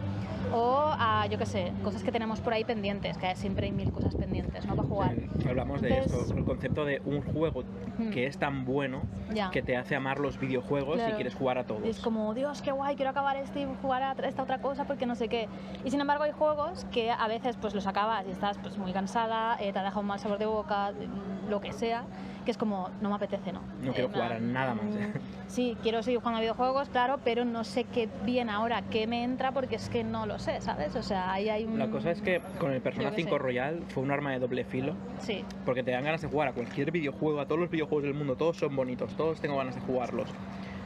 O a, yo qué sé, cosas que tenemos por ahí pendientes, que siempre hay mil cosas pendientes, ¿no? Para jugar. Sí, hablamos de Entonces- esto, el concepto de un juego Hmm. que es tan bueno Ya. que te hace amar los videojuegos y Claro. quieres jugar a todos. Y es como, Dios, qué guay, quiero acabar este y jugar a esta otra cosa porque no sé qué. Y sin embargo hay juegos que a veces pues los acabas y estás pues muy cansada, eh, te ha dejado un mal sabor de boca, mm, lo que sea, que es como, no me apetece, ¿no. No quiero En jugar a nada más. mm, (laughs) Sí, quiero seguir jugando a videojuegos, claro, pero no sé qué bien ahora, qué me entra porque es que no lo sé, ¿sabes? O sea, ahí hay un... La cosa es que con el Persona Yo qué 5 sé. Royal fue un arma de doble filo Sí, porque te dan ganas de jugar a cualquier videojuego, a todos los videojuegos del mundo, todos son bonitos, todos tengo ganas de jugarlos.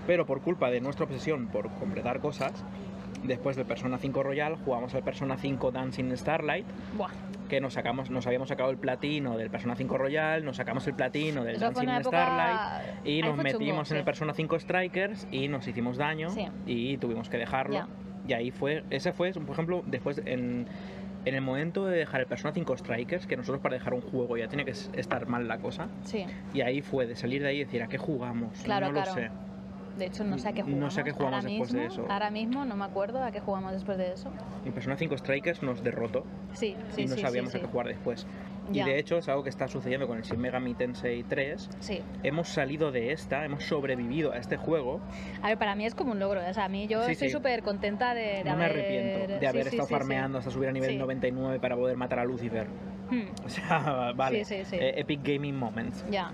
Pero por culpa de nuestra obsesión por completar cosas, después del Persona 5 Royal jugamos al Persona 5 Dancing Starlight, buah. que nos sacamos, nos habíamos sacado el platino del Persona 5 Royal, nos sacamos el platino del Eso Dancing época... Starlight y nos chungo, metimos en el. Persona 5 Strikers y nos hicimos daño Sí. y tuvimos que dejarlo. Y ahí fue, ese fue, por ejemplo, después en, en el momento de dejar el Persona 5 Strikers, que nosotros para dejar un juego ya tiene que estar mal la cosa, Sí, y ahí fue de salir de ahí y decir, ¿a qué jugamos? Claro, no claro. lo sé. De hecho no sé a qué No jugamos. sé a qué jugamos ahora después de mismo, eso. Ahora mismo no me acuerdo a qué jugamos después de eso. El Persona 5 Strikers nos derrotó Sí, sí, y no sí, sabíamos sí, a qué sí. jugar después. Ya. Y de hecho es algo que está sucediendo con el Shin Megami Tensei 3. Sí. Hemos salido de esta, hemos sobrevivido a este juego. A ver, para mí es como un logro. O sea, a mí yo Sí, estoy sí. súper contenta de, de no me haber... arrepiento de sí, haber sí, estado sí, sí. farmeando hasta subir a nivel Sí. 99 para poder matar a Lucifer. Hmm, (laughs) O sea, vale. Sí, sí, sí. Eh, Epic Gaming Moments. ya,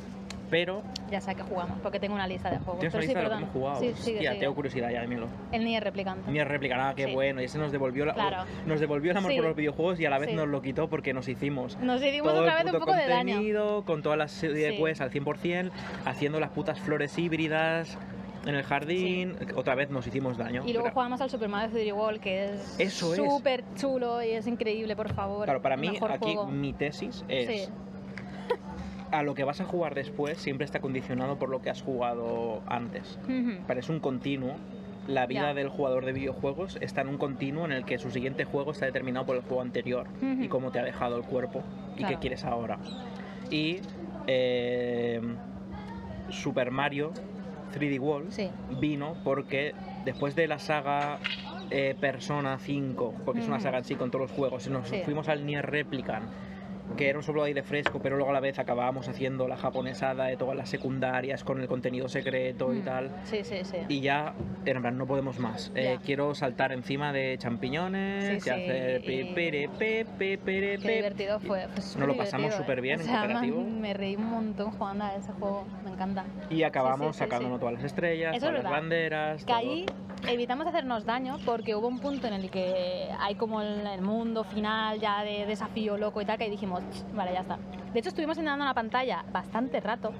Pero, ya sé a qué jugamos, porque tengo una lista de juegos. ¿tienes una Pero sí, lista de lo que hemos jugado? Sí, sigue, Hostia, sigue. tengo curiosidad ya, dímelo. El Nier Replicante. Ni a replicar, ah, qué Sí. bueno. Y ese nos devolvió, la, Claro. nos devolvió el amor Sí. por los videojuegos y a la vez nos lo quitó porque nos hicimos. Nos dimos todo otra vez un poco de daño. con todas las series Sí. pues al 100%, haciendo las putas flores híbridas en el jardín. Otra vez nos hicimos daño. Y luego Pero- jugamos al Super Mario 3D World, que es súper chulo y es increíble, por favor. Claro, para mí aquí juego. mi tesis es Sí. A lo que vas a jugar después siempre está condicionado por lo que has jugado antes. Ujú. Parece un continuo. La vida del jugador de videojuegos está en un continuo en el que su siguiente juego está determinado por el juego anterior y cómo te ha dejado el cuerpo y qué quieres ahora. Y eh, Super Mario 3D World Sí. vino porque después de la saga eh, Persona 5, porque es una saga en sí con todos los juegos, nos Sí. fuimos al Nier Replicant que era un solo aire fresco, pero luego a la vez acabábamos haciendo la japonesada de todas las secundarias con el contenido secreto y Mm. tal. Sí, sí, sí. Y ya, en plan, no podemos más. Eh, quiero saltar encima de champiñones Sí, y sí, hacer y- pi, pere, pe, pe, pere, Qué pe. divertido fue. fue Nos lo pasamos ¿eh? súper bien O en sea, cooperativo. man, Me reí un montón jugando a ese juego, me encanta. Y acabamos Sí, sí, sí, sacándonos sí. todas las estrellas, Eso es todas las verdad. banderas. Que todo. ahí evitamos hacernos daño porque hubo un punto en el que hay como el, el mundo final ya de desafío loco y tal, que ahí dijimos, "Ch, vale, ya está. De hecho, estuvimos intentando una pantalla bastante rato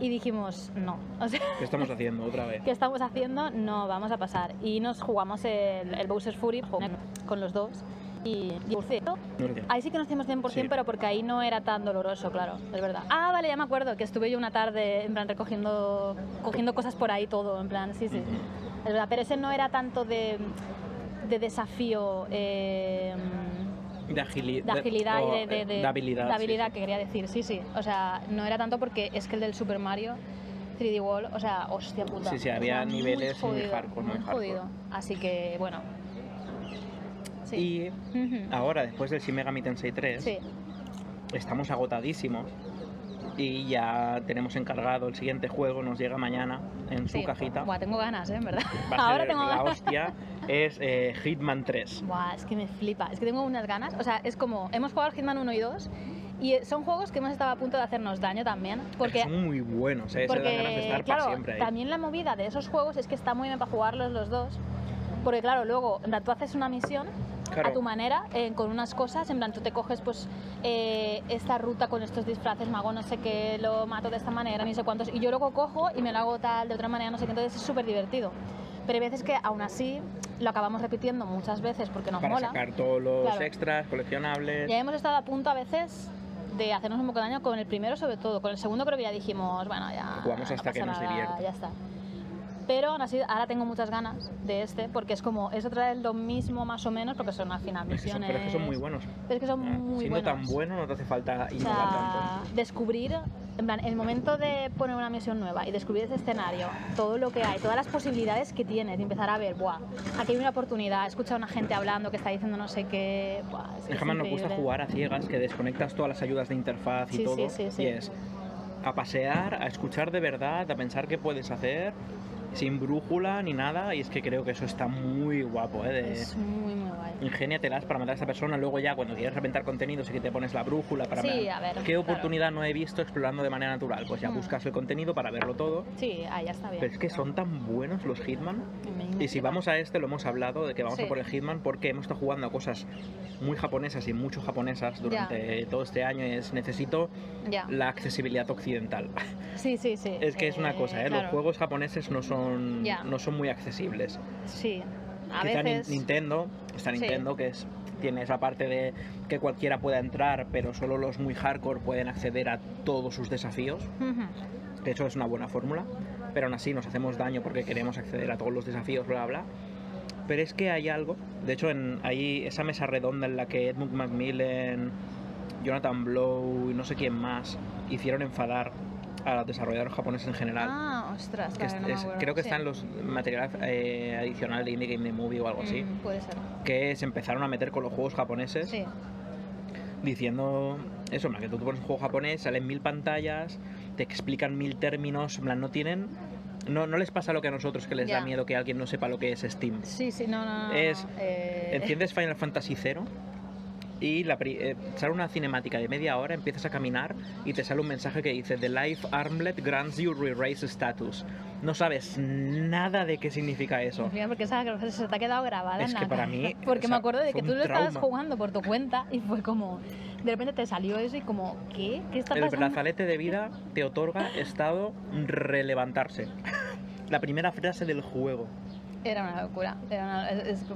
y dijimos, no, o sea, ¿Qué estamos haciendo otra vez? (laughs) ¿qué estamos haciendo? No, vamos a pasar. Y nos jugamos el, el Bowser's Fury con los dos. Y, y. Ahí sí que nos hicimos 100%, Sí. pero porque ahí no era tan doloroso, claro, es verdad. Ah, vale, ya me acuerdo, que estuve yo una tarde, en plan, recogiendo cogiendo cosas por ahí todo, en plan, sí, sí. Es verdad, pero ese no era tanto de, de desafío, eh, De, agili- de agilidad o, y de, de- eh, de- habilidad. de habilidad sí. que quería decir, sí, sí. O sea, no era tanto porque es que el del Super Mario 3D World, o sea, hostia puta. Sí, sí, había muy niveles muy jodido, hardcore, muy hardcore. jodido. Así que, bueno. Sí. Y ahora, después del Shin Megami Tensei 3, Sí. estamos agotadísimos y ya tenemos encargado el siguiente juego, nos llega mañana en su Sí. cajita. Buah, tengo ganas, ¿eh? En verdad. Va a (laughs) Ahora ser tengo la ganas. hostia, es eh, Hitman 3. Buah, es que me flipa. Es que tengo unas ganas. O sea, es como, hemos jugado al Hitman 1 y 2 y son juegos que hemos estado a punto de hacernos daño también. Porque, son muy buenos, eh, se dan ganas de porque estar claro, para siempre ahí. también la movida de esos juegos es que está muy bien para jugarlos los dos. Porque claro, luego, en plan, tú haces una misión Claro. a tu manera, eh, con unas cosas, en plan, tú te coges pues eh, esta ruta con estos disfraces, mago no sé qué, lo mato de esta manera, ni sé cuántos, y yo luego cojo y me lo hago tal, de otra manera, no sé qué, entonces es súper divertido. Pero hay veces que aún así lo acabamos repitiendo muchas veces porque nos para mola. sacar todos los Claro. extras, coleccionables. Ya hemos estado a punto a veces de hacernos un poco de daño con el primero sobre todo. Con el segundo creo que ya dijimos, bueno, ya... Jugamos hasta que nos divierta. Ya está. Pero aún así, ahora tengo muchas ganas de este, porque es como, es otra vez lo mismo más o menos, porque son al final misiones... pero es que son muy buenos. Pero es que son Ah, muy Siendo buenos. tan bueno no te hace falta O sea, tanto. descubrir, en plan, el momento de poner una misión nueva y descubrir ese escenario, todo lo que hay, todas las posibilidades que tienes, de empezar a ver, buah, aquí hay una oportunidad, escuchar a una gente hablando que está diciendo no sé qué, buah, es que Es es que más nos gusta jugar a ciegas, que desconectas todas las ayudas de interfaz y Sí, todo. sí, sí, sí. Y es a pasear, a escuchar de verdad, a pensar qué puedes hacer, sin brújula ni nada. Y es que creo que eso está muy guapo, ¿eh? De... Es muy, muy guay. Ingéniatelas para matar a esta persona. Luego ya cuando quieres reventar contenido sí que te pones la brújula para Sí, ver a ver, qué claro. oportunidad no he visto explorando de manera natural. Pues ya Mm. buscas el contenido para verlo todo. Sí, ahí ya está bien. Pero es que son tan buenos los Hitman. Y si vamos a este, lo hemos hablado, de que vamos Sí. a por el Hitman porque hemos estado jugando a cosas muy japonesas y mucho japonesas durante todo este año. Es necesito la accesibilidad occidental. Sí, sí, sí. (laughs) es que es una Eh, cosa, ¿eh? claro. Los juegos japoneses no son, No son muy accesibles. Sí. A Quizá veces. Nintendo, está Sí. Nintendo, que es tiene esa parte de que cualquiera pueda entrar, pero solo los muy hardcore pueden acceder a todos sus desafíos. Ujú. De hecho, es una buena fórmula, pero aún así nos hacemos daño porque queremos acceder a todos los desafíos, bla, bla. Pero es que hay algo, de hecho, en, hay esa mesa redonda en la que Edmund Macmillan, Jonathan Blow y no sé quién más hicieron enfadar a los desarrolladores japoneses en general. Ah, ostras, que claro, es- no me es- acuerdo. creo que Sí. está en los materiales eh, adicionales de Indie Game The Movie o algo así, Mm, puede ser. que se empezaron a meter con los juegos japoneses Sí. diciendo eso, que tú te pones un juego japonés, salen mil pantallas, te explican mil términos, en plan, no tienen... No, no les pasa lo que a nosotros, que les da miedo que alguien no sepa lo que es Steam. Sí, sí, no, no, Es- eh, Enciendes Final Fantasy Zero y la eh, sale una cinemática de media hora, empiezas a caminar y te sale un mensaje que dice The Life Armlet grants you re-raise status. No sabes nada de qué significa eso. Mira, porque esa se te ha quedado grabada Es en la que para (laughs) mí, Porque o me sea, acuerdo de que tú lo estabas trauma. jugando por tu cuenta y fue como. De repente te salió eso y como, ¿qué? ¿Qué está El pasando? brazalete de vida (laughs) te otorga estado relevantarse. La primera frase del juego. Era una locura. Era una- es- es-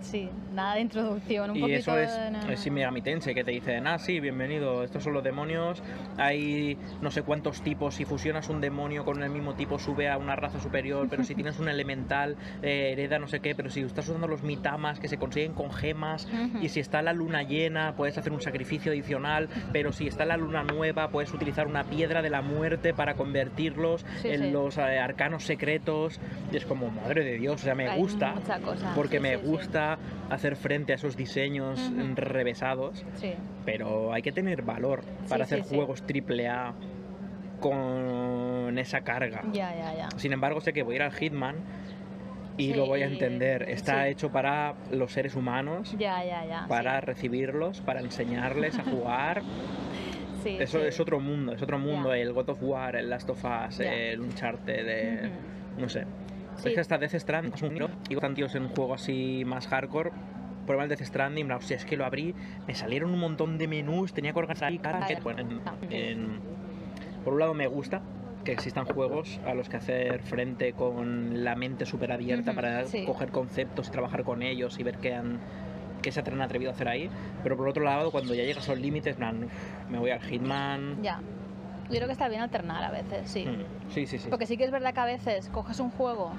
sí, nada de introducción. Un Y poquito eso es, de- es no. Shin Megami Tensei, que te dicen, ah, sí, bienvenido, estos son los demonios, hay no sé cuántos tipos, si fusionas un demonio con el mismo tipo sube a una raza superior, pero si tienes un elemental eh, hereda no sé qué, pero si estás usando los mitamas que se consiguen con gemas, y si está la luna llena puedes hacer un sacrificio adicional, pero si está la luna nueva puedes utilizar una piedra de la muerte para convertirlos Sí, en sí. los eh, arcanos secretos, y es como, madre de Dios, o sea, me Hay gusta, cosa, porque sí, me gusta para hacer frente a esos diseños Ujú. revesados, Sí. pero hay que tener valor para Sí, hacer sí, juegos triple A con esa carga. Ya, ya, ya. Sin embargo, sé que voy a ir al Hitman y lo voy a entender. Está hecho para los seres humanos, Ya, ya, ya. para recibirlos, para enseñarles a jugar. (laughs) Sí, Eso sí. es otro mundo, es otro mundo. El God of War, el Last of Us, el Uncharted. Ujú. no sé. Sí. Es que hasta Death Stranding es un libro, y tíos en un juego así más hardcore. Prueba el Death Stranding, hostia, es que lo abrí, me salieron un montón de menús, tenía que organizar que- ya. bueno, en- Ah. en- por un lado me gusta que existan juegos a los que hacer frente con la mente súper abierta para sí. coger conceptos y trabajar con ellos y ver qué han qué se han atrevido a hacer ahí, pero por otro lado cuando ya llegas a los límites, en plan, uf, me voy al Hitman. Ya. Yo creo que está bien alternar a veces, sí. Mm, Sí, sí, sí. Porque sí que es verdad que a veces coges un juego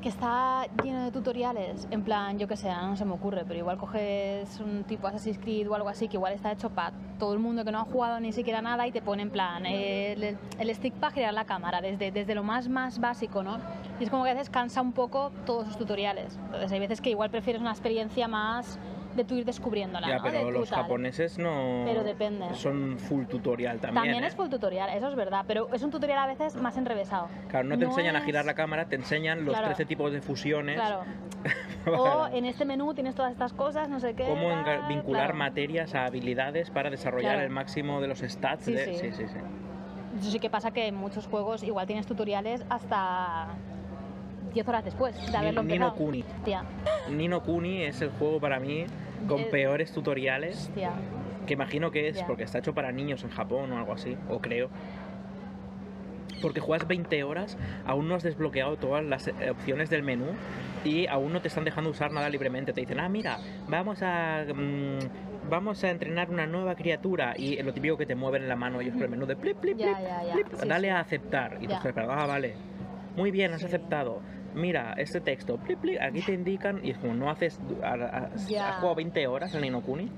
que está lleno de tutoriales, en plan, yo que sé, no se me ocurre, pero igual coges un tipo Assassin's Creed o algo así que igual está hecho para todo el mundo que no ha jugado ni siquiera nada y te pone en plan el, el stick para girar la cámara, desde, desde lo más, más básico, ¿no? Y es como que a veces cansa un poco todos esos tutoriales. Entonces hay veces que igual prefieres una experiencia más de tú ir descubriéndola, Ya, ¿no? Pero los tal. japoneses no. Pero depende. Son full tutorial también. También ¿eh? es full tutorial, eso es verdad, pero es un tutorial a veces más enrevesado. Claro, no te no enseñan a girar la cámara, te enseñan los Claro. 13 tipos de fusiones. Claro. (laughs) O en este menú tienes todas estas cosas, no sé qué. Cómo vincular claro. materias a habilidades para desarrollar Claro. el máximo de los stats. Sí, de... sí. sí, sí, sí. Eso sí que pasa que en muchos juegos igual tienes tutoriales hasta 10 horas después de haberlo Ni- Nino empezado. Kuni. Hostia, Nino Kuni es el juego para mí con Eh, peores tutoriales, hostia. que imagino que es ya. porque está hecho para niños en Japón o algo así, o creo. Porque juegas 20 horas, aún no has desbloqueado todas las eh, opciones del menú y aún no te están dejando usar nada libremente. Te dicen, ah, mira, vamos a mm, vamos a entrenar una nueva criatura y lo típico que te mueven en la mano ellos por el menú de (laughs) plip, plip, plip, ya, ya. plip, Sí, dale sí. a aceptar. Y tú estás ah, vale. Muy bien, has aceptado. Mira, este texto, plip, plip, aquí te indican, y es como, no haces, a- Ya. has jugado 20 horas en Inokuni,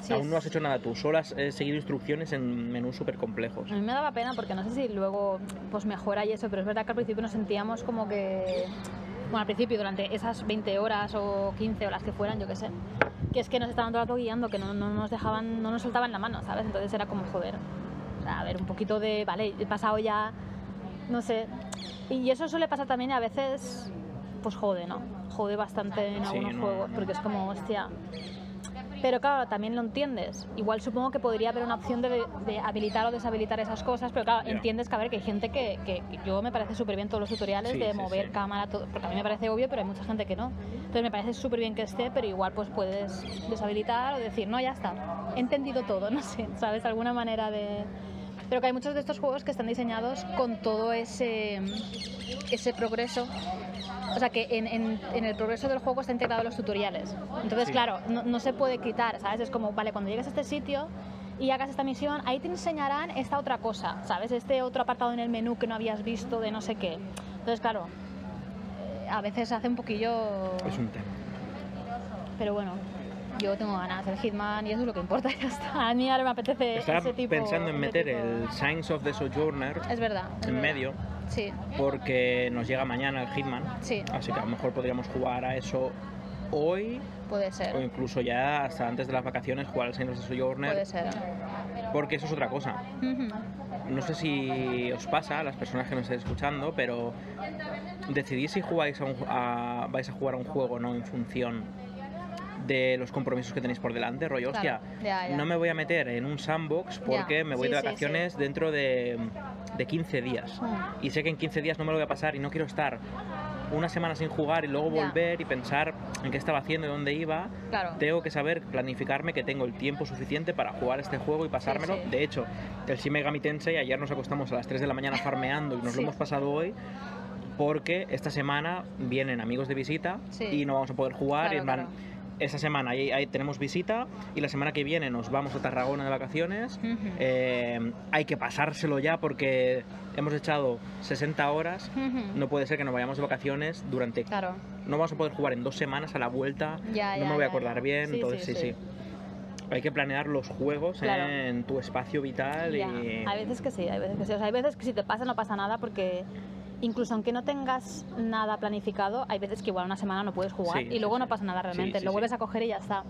Sí, aún no has hecho nada tú, solo has eh, seguido instrucciones en menús súper complejos. A mí me daba pena porque no sé si luego pues mejora y eso, pero es verdad que al principio nos sentíamos como que. Bueno, al principio, durante esas 20 horas o 15 o las que fueran, yo qué sé, que es que nos estaban todo el rato guiando, que no, no nos dejaban, no nos soltaban la mano, ¿sabes? Entonces era como, joder, o sea, a ver, un poquito de, vale, he pasado ya, no sé. Y eso suele pasar también a veces, pues jode, ¿no? Jode bastante en Sí, algunos no. juegos, porque es como, hostia, pero claro, también lo entiendes. Igual supongo que podría haber una opción de, de habilitar o deshabilitar esas cosas, pero claro, entiendes que, a ver, que hay gente que, que- que yo me parece súper bien todos los tutoriales Sí, de sí, mover sí. cámara, todo, porque a mí me parece obvio, pero hay mucha gente que no. Entonces me parece súper bien que esté, pero igual pues puedes deshabilitar o decir, no, ya está, he entendido todo, (laughs) no sé, ¿sabes? Alguna manera de... Pero que hay muchos de estos juegos que están diseñados con todo ese, ese progreso o sea que en, en- en el progreso del juego está integrado los tutoriales. Entonces, Sí. claro, no, no se puede quitar, ¿sabes? Es como, vale, cuando llegues a este sitio y hagas esta misión, ahí te enseñarán esta otra cosa, ¿sabes? Este otro apartado en el menú que no habías visto de no sé qué. Entonces, claro, a veces hace un poquillo... Es un tema. Pero bueno, yo tengo ganas del Hitman y eso es lo que importa, (laughs) ya está. A mí ahora me apetece Estaba ese tipo... pensando en meter tipo- el Signs of the Sojourner Es verdad. es en verdad. medio, Sí, porque nos llega mañana el Hitman, sí, así que a lo mejor podríamos jugar a eso hoy puede ser. o incluso ya hasta antes de las vacaciones jugar al Signs of the Sojourner, Puede ser. porque eso es otra cosa. Ujú. No sé si os pasa a las personas que nos estáis escuchando, pero decidís si jugáis a un- a- vais a jugar a un juego o no en función de los compromisos que tenéis por delante, rollo, Claro, hostia, ya, ya. no me voy a meter en un sandbox porque Ya, me voy sí, de sí, vacaciones dentro de, de 15 días. Mm. Y sé que en 15 días no me lo voy a pasar y no quiero estar una semana sin jugar y luego volver y pensar en qué estaba haciendo y dónde iba. Claro. Tengo que saber planificarme que tengo el tiempo suficiente para jugar este juego y pasármelo. De hecho, el Shin Megami Tensei, ayer nos acostamos a las 3 de la mañana farmeando y nos lo hemos pasado hoy porque esta semana vienen amigos de visita Sí. y no vamos a poder jugar. Claro, y en plan, claro. Esta semana ahí, ahí tenemos visita y la semana que viene nos vamos a Tarragona de vacaciones. Eh, hay que pasárselo ya porque hemos echado 60 horas. No puede ser que nos vayamos de vacaciones durante... Claro. No vamos a poder jugar en dos semanas a la vuelta. Ya, no ya, me voy a acordar ya. bien. Sí, entonces, sí, sí. Hay que planear los juegos Claro. en tu espacio vital y... Hay veces que sí, hay veces que sí. O sea, hay veces que si te pasa no pasa nada porque incluso aunque no tengas nada planificado, hay veces que igual una semana no puedes jugar Sí, y sí, luego no sí. pasa nada realmente, sí, lo sí. vuelves a coger y ya está.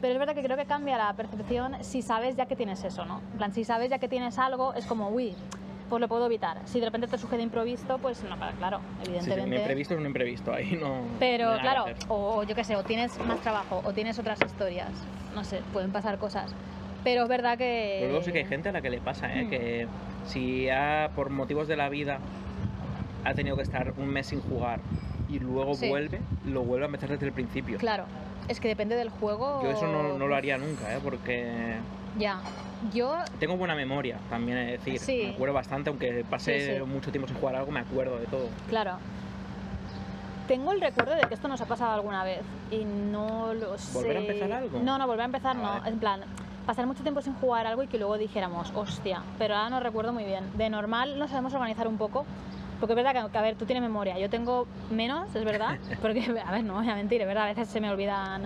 Pero es verdad que creo que cambia la percepción si sabes ya que tienes eso, ¿no? En plan, si sabes ya que tienes algo, es como, uy, pues lo puedo evitar. Si de repente te surge de improviso, pues no, claro, Sí, sí, evidentemente. un imprevisto es un imprevisto, ahí no. Pero no claro, o yo qué sé, o tienes más trabajo, o tienes otras historias, no sé, pueden pasar cosas. Pero es verdad que... Pero luego sí que hay gente a la que le pasa, ¿eh? Mm. que si ha, por motivos de la vida ha tenido que estar un mes sin jugar y luego Sí. vuelve, lo vuelve a empezar desde el principio. Claro, es que depende del juego... Yo eso no, no lo haría nunca, ¿eh? porque Ya, yo... tengo buena memoria, también es decir, Sí. me acuerdo bastante, aunque pase Sí, mucho tiempo sin jugar algo, me acuerdo de todo. Claro. Tengo el recuerdo de que esto nos ha pasado alguna vez y no lo sé. ¿Volver a empezar algo? No, no, volver a empezar Ah, no. En plan, pasar mucho tiempo sin jugar algo y que luego dijéramos, hostia, pero ahora no recuerdo muy bien. De normal nos sabemos organizar un poco. Porque es verdad que, a ver, tú tienes memoria, yo tengo menos, es verdad. (laughs) Porque, a ver, no voy a mentir, es verdad, a veces se me olvidan.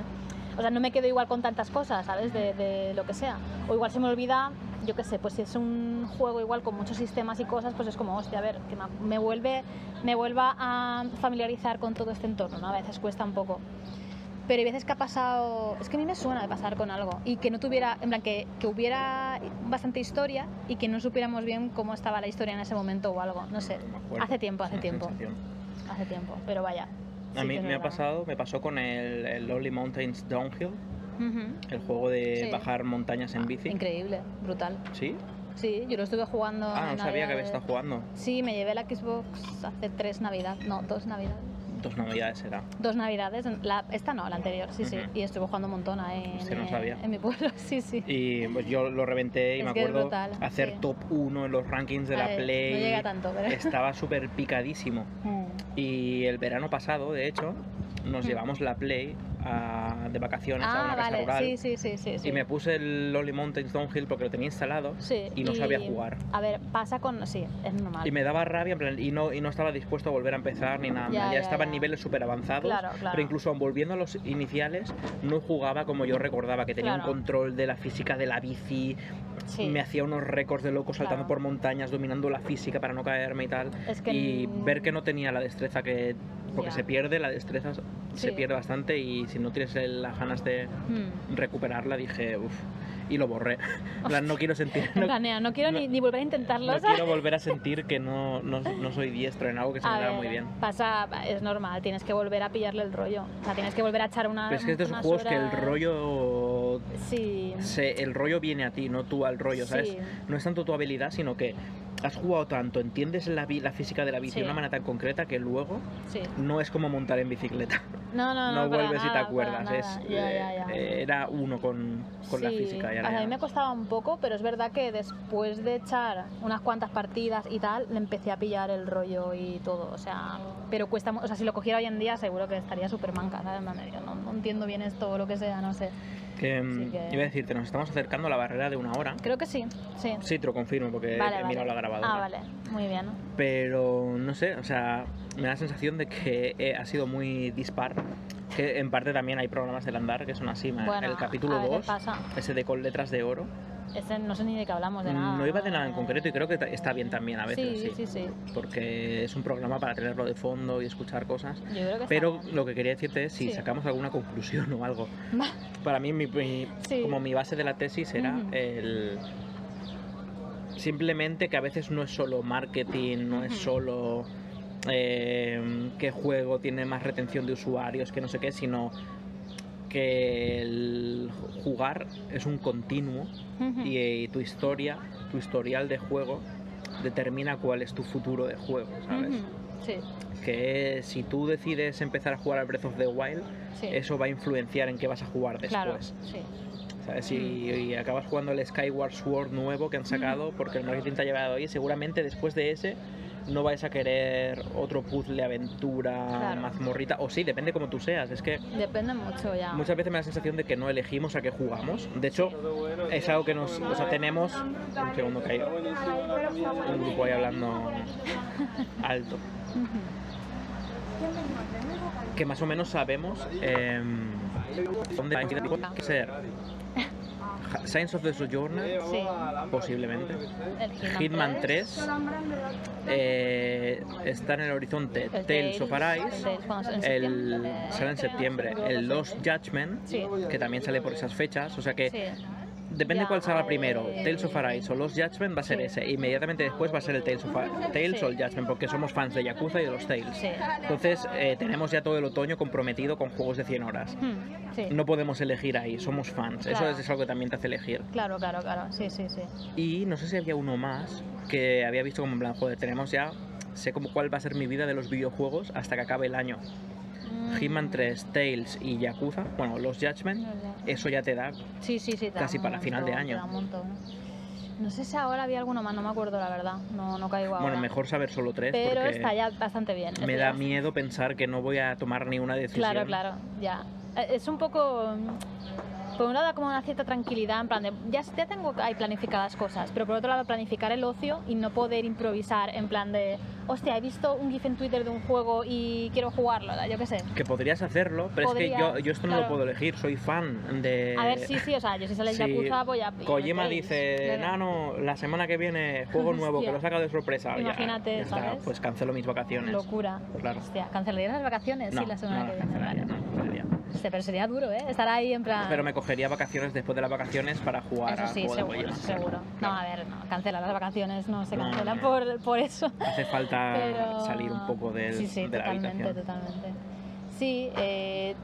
O sea, no me quedo igual con tantas cosas, ¿sabes? De, de lo que sea. O igual se me olvida, yo qué sé, pues si es un juego igual con muchos sistemas y cosas, pues es como, hostia, a ver, que me, me vuelve, me vuelva a familiarizar con todo este entorno, ¿no? A veces cuesta un poco. Pero hay veces que ha pasado, es que a mí me suena de pasar con algo y que no tuviera, en plan, que, que hubiera bastante historia y que no supiéramos bien cómo estaba la historia en ese momento o algo, no sé. No. Hace tiempo, hace tiempo, sensación. hace tiempo, pero vaya. A sí mí me ha pasado, me pasó con el, el Lonely Mountains Downhill, Ujú. el juego de Sí. bajar montañas en Ah, bici. Increíble, brutal. ¿Sí? Sí, yo lo estuve jugando. Ah, no sabía que había estado jugando. Sí, me llevé la Xbox hace tres navidades, no, dos navidades. Dos navidades será. Dos navidades, la, esta no, la anterior, sí, sí. Y estuve jugando un montón ahí en, no sabía. en mi pueblo, (laughs) sí, sí. Y pues yo lo reventé y Es me acuerdo brutal, hacer sí. top 1 en los rankings de A la ver, Play. No llega tanto, pero... Estaba súper picadísimo. (laughs) Mm. Y el verano pasado, de hecho, nos Mm. llevamos la Play a- de vacaciones a Ah, una casa vale, rural. sí, sí, sí, sí, sí. Y me puse el Lonely Mountains Downhill porque lo tenía instalado Sí, y no sabía jugar. A ver, pasa con... Sí, es normal. Y me daba rabia en plan, y, no, y no estaba dispuesto a volver a empezar ni nada. Ya, ya ya, estaba en niveles súper avanzados. Claro, claro. Pero incluso volviendo a los iniciales, no jugaba como yo recordaba, que tenía Claro. un control de la física de la bici. Sí. Me hacía unos récords de loco saltando por montañas, dominando la física para no caerme y tal. Es que y ver que no tenía la destreza que. Porque se pierde, la destreza se pierde bastante y si no tienes las ganas de Mm. recuperarla, dije, uff. Y lo borré. (laughs) Plan, no quiero sentir. (laughs) En No, plan, "Nea, no quiero no- ni, ni volver a intentarlo, no ¿sabes? quiero volver a (laughs) sentir que no, no, no soy diestro en algo que se A me da muy bien. Pasa, es normal, tienes que volver a pillarle el rollo. O sea, tienes que volver a echar una. Pero es que es de esos juegos que el rollo. Sí. se- el rollo viene a ti, no tú al rollo, ¿sabes? Sí. No es tanto tu habilidad, sino que has jugado tanto, entiendes la, la física de la bici Sí. de una manera tan concreta que luego Sí. no es como montar en bicicleta. No, no, No, (laughs) no. vuelves y te nada, acuerdas. Es, nada. Ya, ya, ya. eh, era uno con, con la Sí, física. o sea, a ya mí me costaba un poco, pero es verdad que después de echar unas cuantas partidas y tal, le empecé a pillar el rollo y todo. O sea, pero cuesta, o sea, si lo cogiera hoy en día seguro que estaría súper manca, ¿sabes? No, no entiendo bien esto o lo que sea, no sé. Que, mm, que- Iba a decirte, nos estamos acercando a la barrera de una hora. Creo que sí, sí. Sí, te lo confirmo porque Vale, he vale. mirado la grabadora. Ah, vale, muy bien. pero no sé, o sea, me da la sensación de que eh, ha sido muy dispar. Que en parte también hay programas del andar que son así. Bueno, el capítulo a veces 2, pasa. ese de con letras de oro, No sé ni de qué hablamos, de nada. no iba de nada en concreto y creo que está bien también a veces. Sí, Sí, sí, sí. Porque es un programa para tenerlo de fondo y escuchar cosas. Yo creo que Pero lo que quería decirte es si Sí. sacamos alguna conclusión o algo. Para mí, mi- mi- Sí. como mi base de la tesis era el. Simplemente que a veces no es solo marketing, no es solo eh, qué juego tiene más retención de usuarios, que no sé qué, sino que el jugar es un continuo y, eh, tu historia, tu historial de juego determina cuál es tu futuro de juego, ¿sabes? Sí, Que si tú decides empezar a jugar al Breath of the Wild, sí. eso va a influenciar en qué vas a jugar después. Claro, sí. ¿Sabes? Si y acabas jugando el Skyward Sword nuevo que han sacado, porque el marketing te ha llevado ahí, seguramente después de ese no vais a querer otro puzzle, aventura, Claro. mazmorrita, o sí, depende como tú seas. Es que Depende mucho ya. muchas veces me da la sensación de que no elegimos a qué jugamos. De hecho, es algo que nos. O sea, tenemos. Un segundo que hay un grupo ahí hablando alto. Que más o menos sabemos. em, dónde hay que ser Science of the Sojourner, Sí. posiblemente. Hitman, Hitman 3 eh, está en el horizonte El Tales of Arise, el sale en septiembre. el Lost Judgment, Sí. que también sale por esas fechas, o sea que. Depende cuál salga eh, primero, Tales of Arise o Lost Judgment va a ser Sí. ese, inmediatamente después va a ser el Tales, of, Tales Sí. o el Judgment, porque somos fans de Yakuza y de los Tales. Sí. Entonces eh, tenemos ya todo el otoño comprometido con juegos de 100 horas. Hmm. No podemos elegir ahí, somos fans. Eso es algo que también te hace elegir. Claro, claro, claro. Sí, sí, sí. Y no sé si había uno más que había visto como en plan, joder, tenemos ya, sé como cuál va a ser mi vida de los videojuegos hasta que acabe el año. Mm, Hitman 3, Tales y Yakuza, bueno, los Judgment, eso ya te da. Sí, sí, sí. te da casi para final de montón, año. montón. No sé si ahora había alguno más, no me acuerdo la verdad. No, no caigo ahora. Bueno, mejor saber solo tres Pero porque está ya bastante bien. me da miedo pensar que no voy a tomar ninguna decisión. Claro, claro, ya. Eh, Es un poco. Mm, Por un lado, como una cierta tranquilidad, en plan de. Ya, ya tengo ahí planificadas cosas, pero por otro lado, planificar el ocio y no poder improvisar, en plan de. Hostia, he visto un GIF en Twitter de un juego y quiero jugarlo, yo qué sé. Que podrías hacerlo, pero es que yo, yo esto no lo puedo elegir, soy fan de... A ver, sí, sí, o sea, yo si sale Sí, Yakuza voy a. Kojima dice, claro. Nano, la semana que viene juego nuevo, que lo saca de sorpresa. Ya- Imagínate, ya ¿sabes? pues cancelo mis vacaciones. Locura. Claro. Hostia, ¿cancelarías las vacaciones? No, sí, la semana no, que viene. vale. no, Hostia, pero sería duro, ¿eh? Estar ahí en plan. Pero me cogería vacaciones después de las vacaciones para jugar Eso a sí, juego de seguro, Kojima. seguro. No, a ver, no, cancelar las vacaciones no se no, cancelan no. por, por eso. (laughs) Hace falta Pero- salir un poco del- sí, sí, de la totalmente, habitación. totalmente. Sí, eh,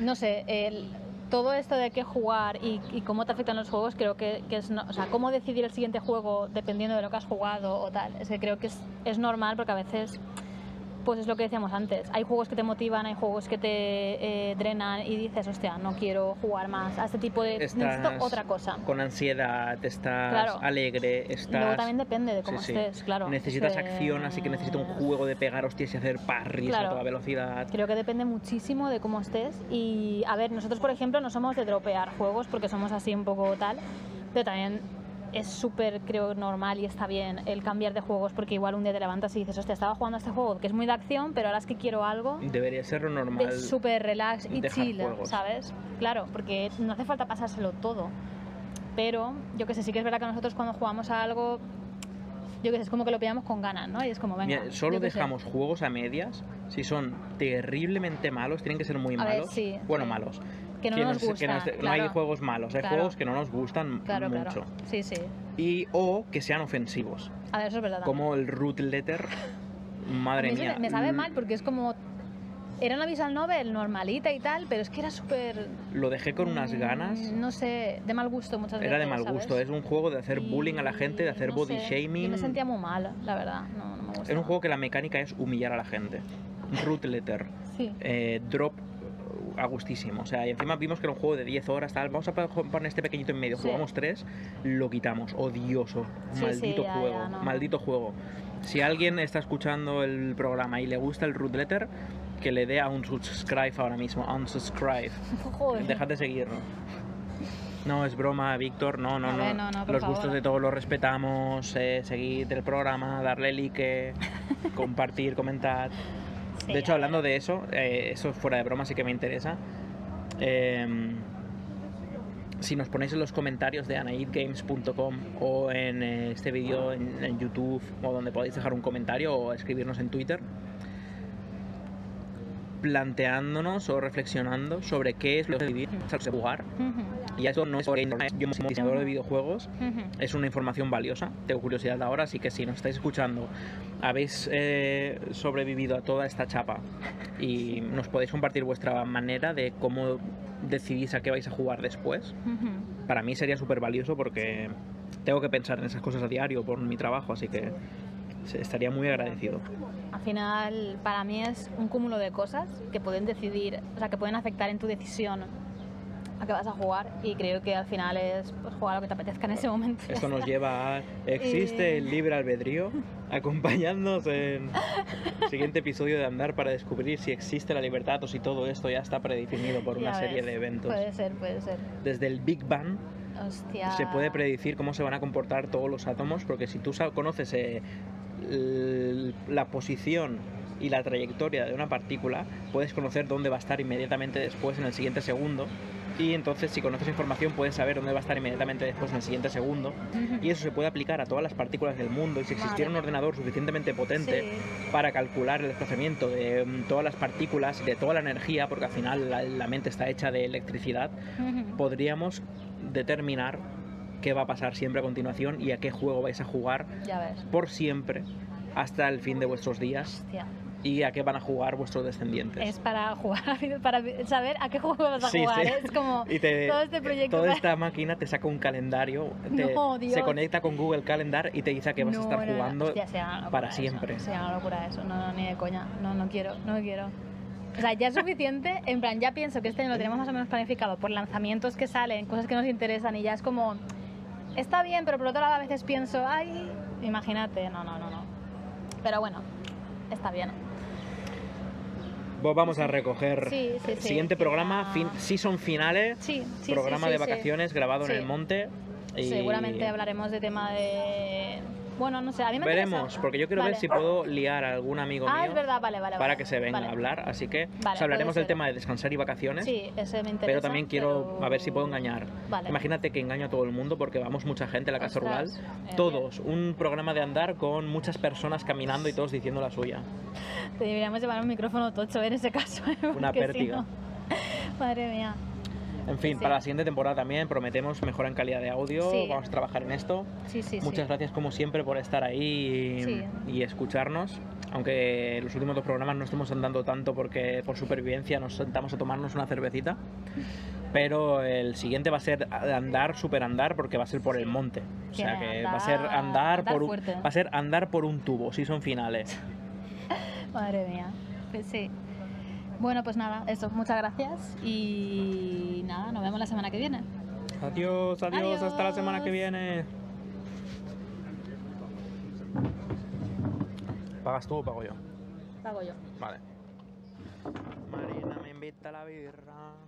no sé, el- todo esto de qué jugar y, y cómo te afectan los juegos, creo que, que es, no- o sea, cómo decidir el siguiente juego dependiendo de lo que has jugado o tal, es que creo que es, es normal porque a veces, pues es lo que decíamos antes, hay juegos que te motivan, hay juegos que te eh, drenan y dices, hostia, no quiero jugar más a este tipo de... necesito Estás otra cosa. Con ansiedad, estás Claro. alegre, estás... luego también depende de cómo Sí, sí. estés, claro. Necesitas acción, así que necesito un juego de pegar hostias y hacer parries Claro. a toda velocidad. Creo que depende muchísimo de cómo estés. Y a ver, nosotros, por ejemplo, no somos de dropear juegos porque somos así un poco tal, pero también es súper, creo, normal y está bien el cambiar de juegos porque igual un día te levantas y dices, hostia, estaba jugando a este juego que es muy de acción, pero ahora es que quiero algo Debería ser lo normal. de súper relax y chill, juegos. ¿sabes? Claro, porque no hace falta pasárselo todo. Pero yo que sé, sí que es verdad que nosotros cuando jugamos a algo, yo que sé, es como que lo pillamos con ganas, ¿no? Y es como, venga. Mira, solo sé. dejamos juegos a medias si son terriblemente malos, tienen que ser muy A ver, malos. sí, bueno, sí. malos. Que no Que nos que gustan, se- no hay claro. juegos malos, hay Claro. juegos que no nos gustan Claro, mucho. claro. Sí, sí. Y o que sean ofensivos, A ver, eso es verdad. como el root letter. (laughs) Madre mía. me, sabe l- mal porque es como. Era una visual novel normalita y tal, pero es que era súper. Lo dejé con unas mm, ganas. No sé, de mal gusto muchas veces. Era de mal ¿sabes? gusto, es un juego de hacer Y bullying a la gente, de hacer no body sé, shaming. Me sentía muy mal, la verdad. No, no me gusta. Es un juego que la mecánica es humillar a la gente. Root letter. Sí. eh, drop a gustísimo. O sea, y encima vimos que era un juego de 10 horas, tal. Vamos a poner este pequeñito en medio. Sí. Jugamos 3, lo quitamos. Odioso. Sí, maldito sí, ya, juego. ya, no. Maldito juego. Si alguien está escuchando el programa y le gusta el root letter, que le dé a un subscribe ahora mismo. Unsubscribe. (laughs) Joder. Dejad de seguirnos. No, es broma, Víctor. No, no, A no. ver, no, no, Los favor. gustos de todos los respetamos. Eh, seguid el programa, darle like, (laughs) compartir, comentar. Sí, de hecho, hablando de eso, eh, eso fuera de broma sí que me interesa. Eh, si nos ponéis en los comentarios de anaidgames.com o en eh, este vídeo en, en YouTube o donde podéis dejar un comentario o escribirnos en Twitter, planteándonos o reflexionando sobre qué es lo que vivir, de jugar. Y eso no es porque yo como diseñador de videojuegos, es una información valiosa. Tengo curiosidad ahora, así que si nos estáis escuchando, habéis eh, sobrevivido a toda esta chapa y nos podéis compartir vuestra manera de cómo decidís a qué vais a jugar después. Para mí sería súper valioso porque tengo que pensar en esas cosas a diario por mi trabajo, así que estaría muy agradecido. Al final, para mí es un cúmulo de cosas que pueden decidir, o sea, que pueden afectar en tu decisión a qué vas a jugar y creo que al final es pues, jugar lo que te apetezca en ese momento. y Esto nos (laughs) lleva a... ¿Existe Eh. el libre albedrío? Acompañándonos en el siguiente episodio de Andar para descubrir si existe la libertad o si todo esto ya está predefinido por una Ya serie ves, de eventos. Puede ser, puede ser. Desde el Big Bang Hostia. se puede predecir cómo se van a comportar todos los átomos, porque si tú conoces eh, la posición y la trayectoria de una partícula, puedes conocer dónde va a estar inmediatamente después, en el siguiente segundo. y entonces si conoces información puedes saber dónde va a estar inmediatamente después en el siguiente segundo y eso se puede aplicar a todas las partículas del mundo y si existiera un ordenador suficientemente potente Sí. para calcular el desplazamiento de mm, todas las partículas y de toda la energía, porque al final la, la mente está hecha de electricidad, Ujú. podríamos determinar qué va a pasar siempre a continuación y a qué juego vais a jugar por siempre hasta el fin de vuestros días Hostia. y a qué van a jugar vuestros descendientes. Es para jugar, (laughs) para saber a qué juego vas a Sí, jugar. sí. Es como Y te- todo este proyecto. Toda para- esta máquina te saca un calendario, te- No, Dios. se conecta con Google Calendar y te dice que vas a estar no, no. jugando Hostia, para eso. siempre. Una locura eso. No, no, ni de coña. No, no quiero, no quiero. O sea, ya es suficiente. En plan, ya pienso que este año lo tenemos más o menos planificado por lanzamientos que salen, cosas que nos interesan y ya es como. Está bien, pero por otro lado a veces pienso, ay, imagínate. No, no, no, no. Pero bueno, está bien. Pues vamos a recoger Sí, sí, sí. siguiente programa, Ah. fin, season finales, Sí, sí, programa de vacaciones grabado en el monte. y Seguramente hablaremos de tema de. Bueno, no sé, a mí me Veremos, interesa. porque yo quiero ver Vale. si puedo liar a algún amigo Ah, mío es verdad, vale, vale. para que se venga a hablar. Así que Vale, os hablaremos del tema de descansar y vacaciones. Sí, ese me interesa. Pero también quiero pero- a ver si puedo engañar. Imagínate que engaño a todo el mundo porque vamos mucha gente a la casa Ostras, rural. eh, Todos, un programa de andar con muchas personas caminando y todos diciendo la suya. Te deberíamos llevar un micrófono tocho en ese caso. ¿eh? (laughs) Una porque si pértiga. no- Madre mía. En fin, Sí. para la siguiente temporada también prometemos mejora en calidad de audio. Sí. Vamos a trabajar en esto. Sí, sí, Muchas gracias como siempre por estar ahí y, escucharnos. Aunque los últimos dos programas no estemos andando tanto porque por supervivencia nos sentamos a tomarnos una cervecita. Pero el siguiente va a ser andar, super andar, porque va a ser por el monte. O sea que va a ser andar- andar, andar por un, fuerte. va a ser andar por un tubo, si son finales. (laughs) Madre mía. Pues sí. Bueno, pues nada, eso. Muchas gracias. Y nada, nos vemos la semana que viene. Adiós, adiós, hasta la semana que viene. ¿Pagas tú o pago yo? Pago yo. Vale. Marina me invita a la birra.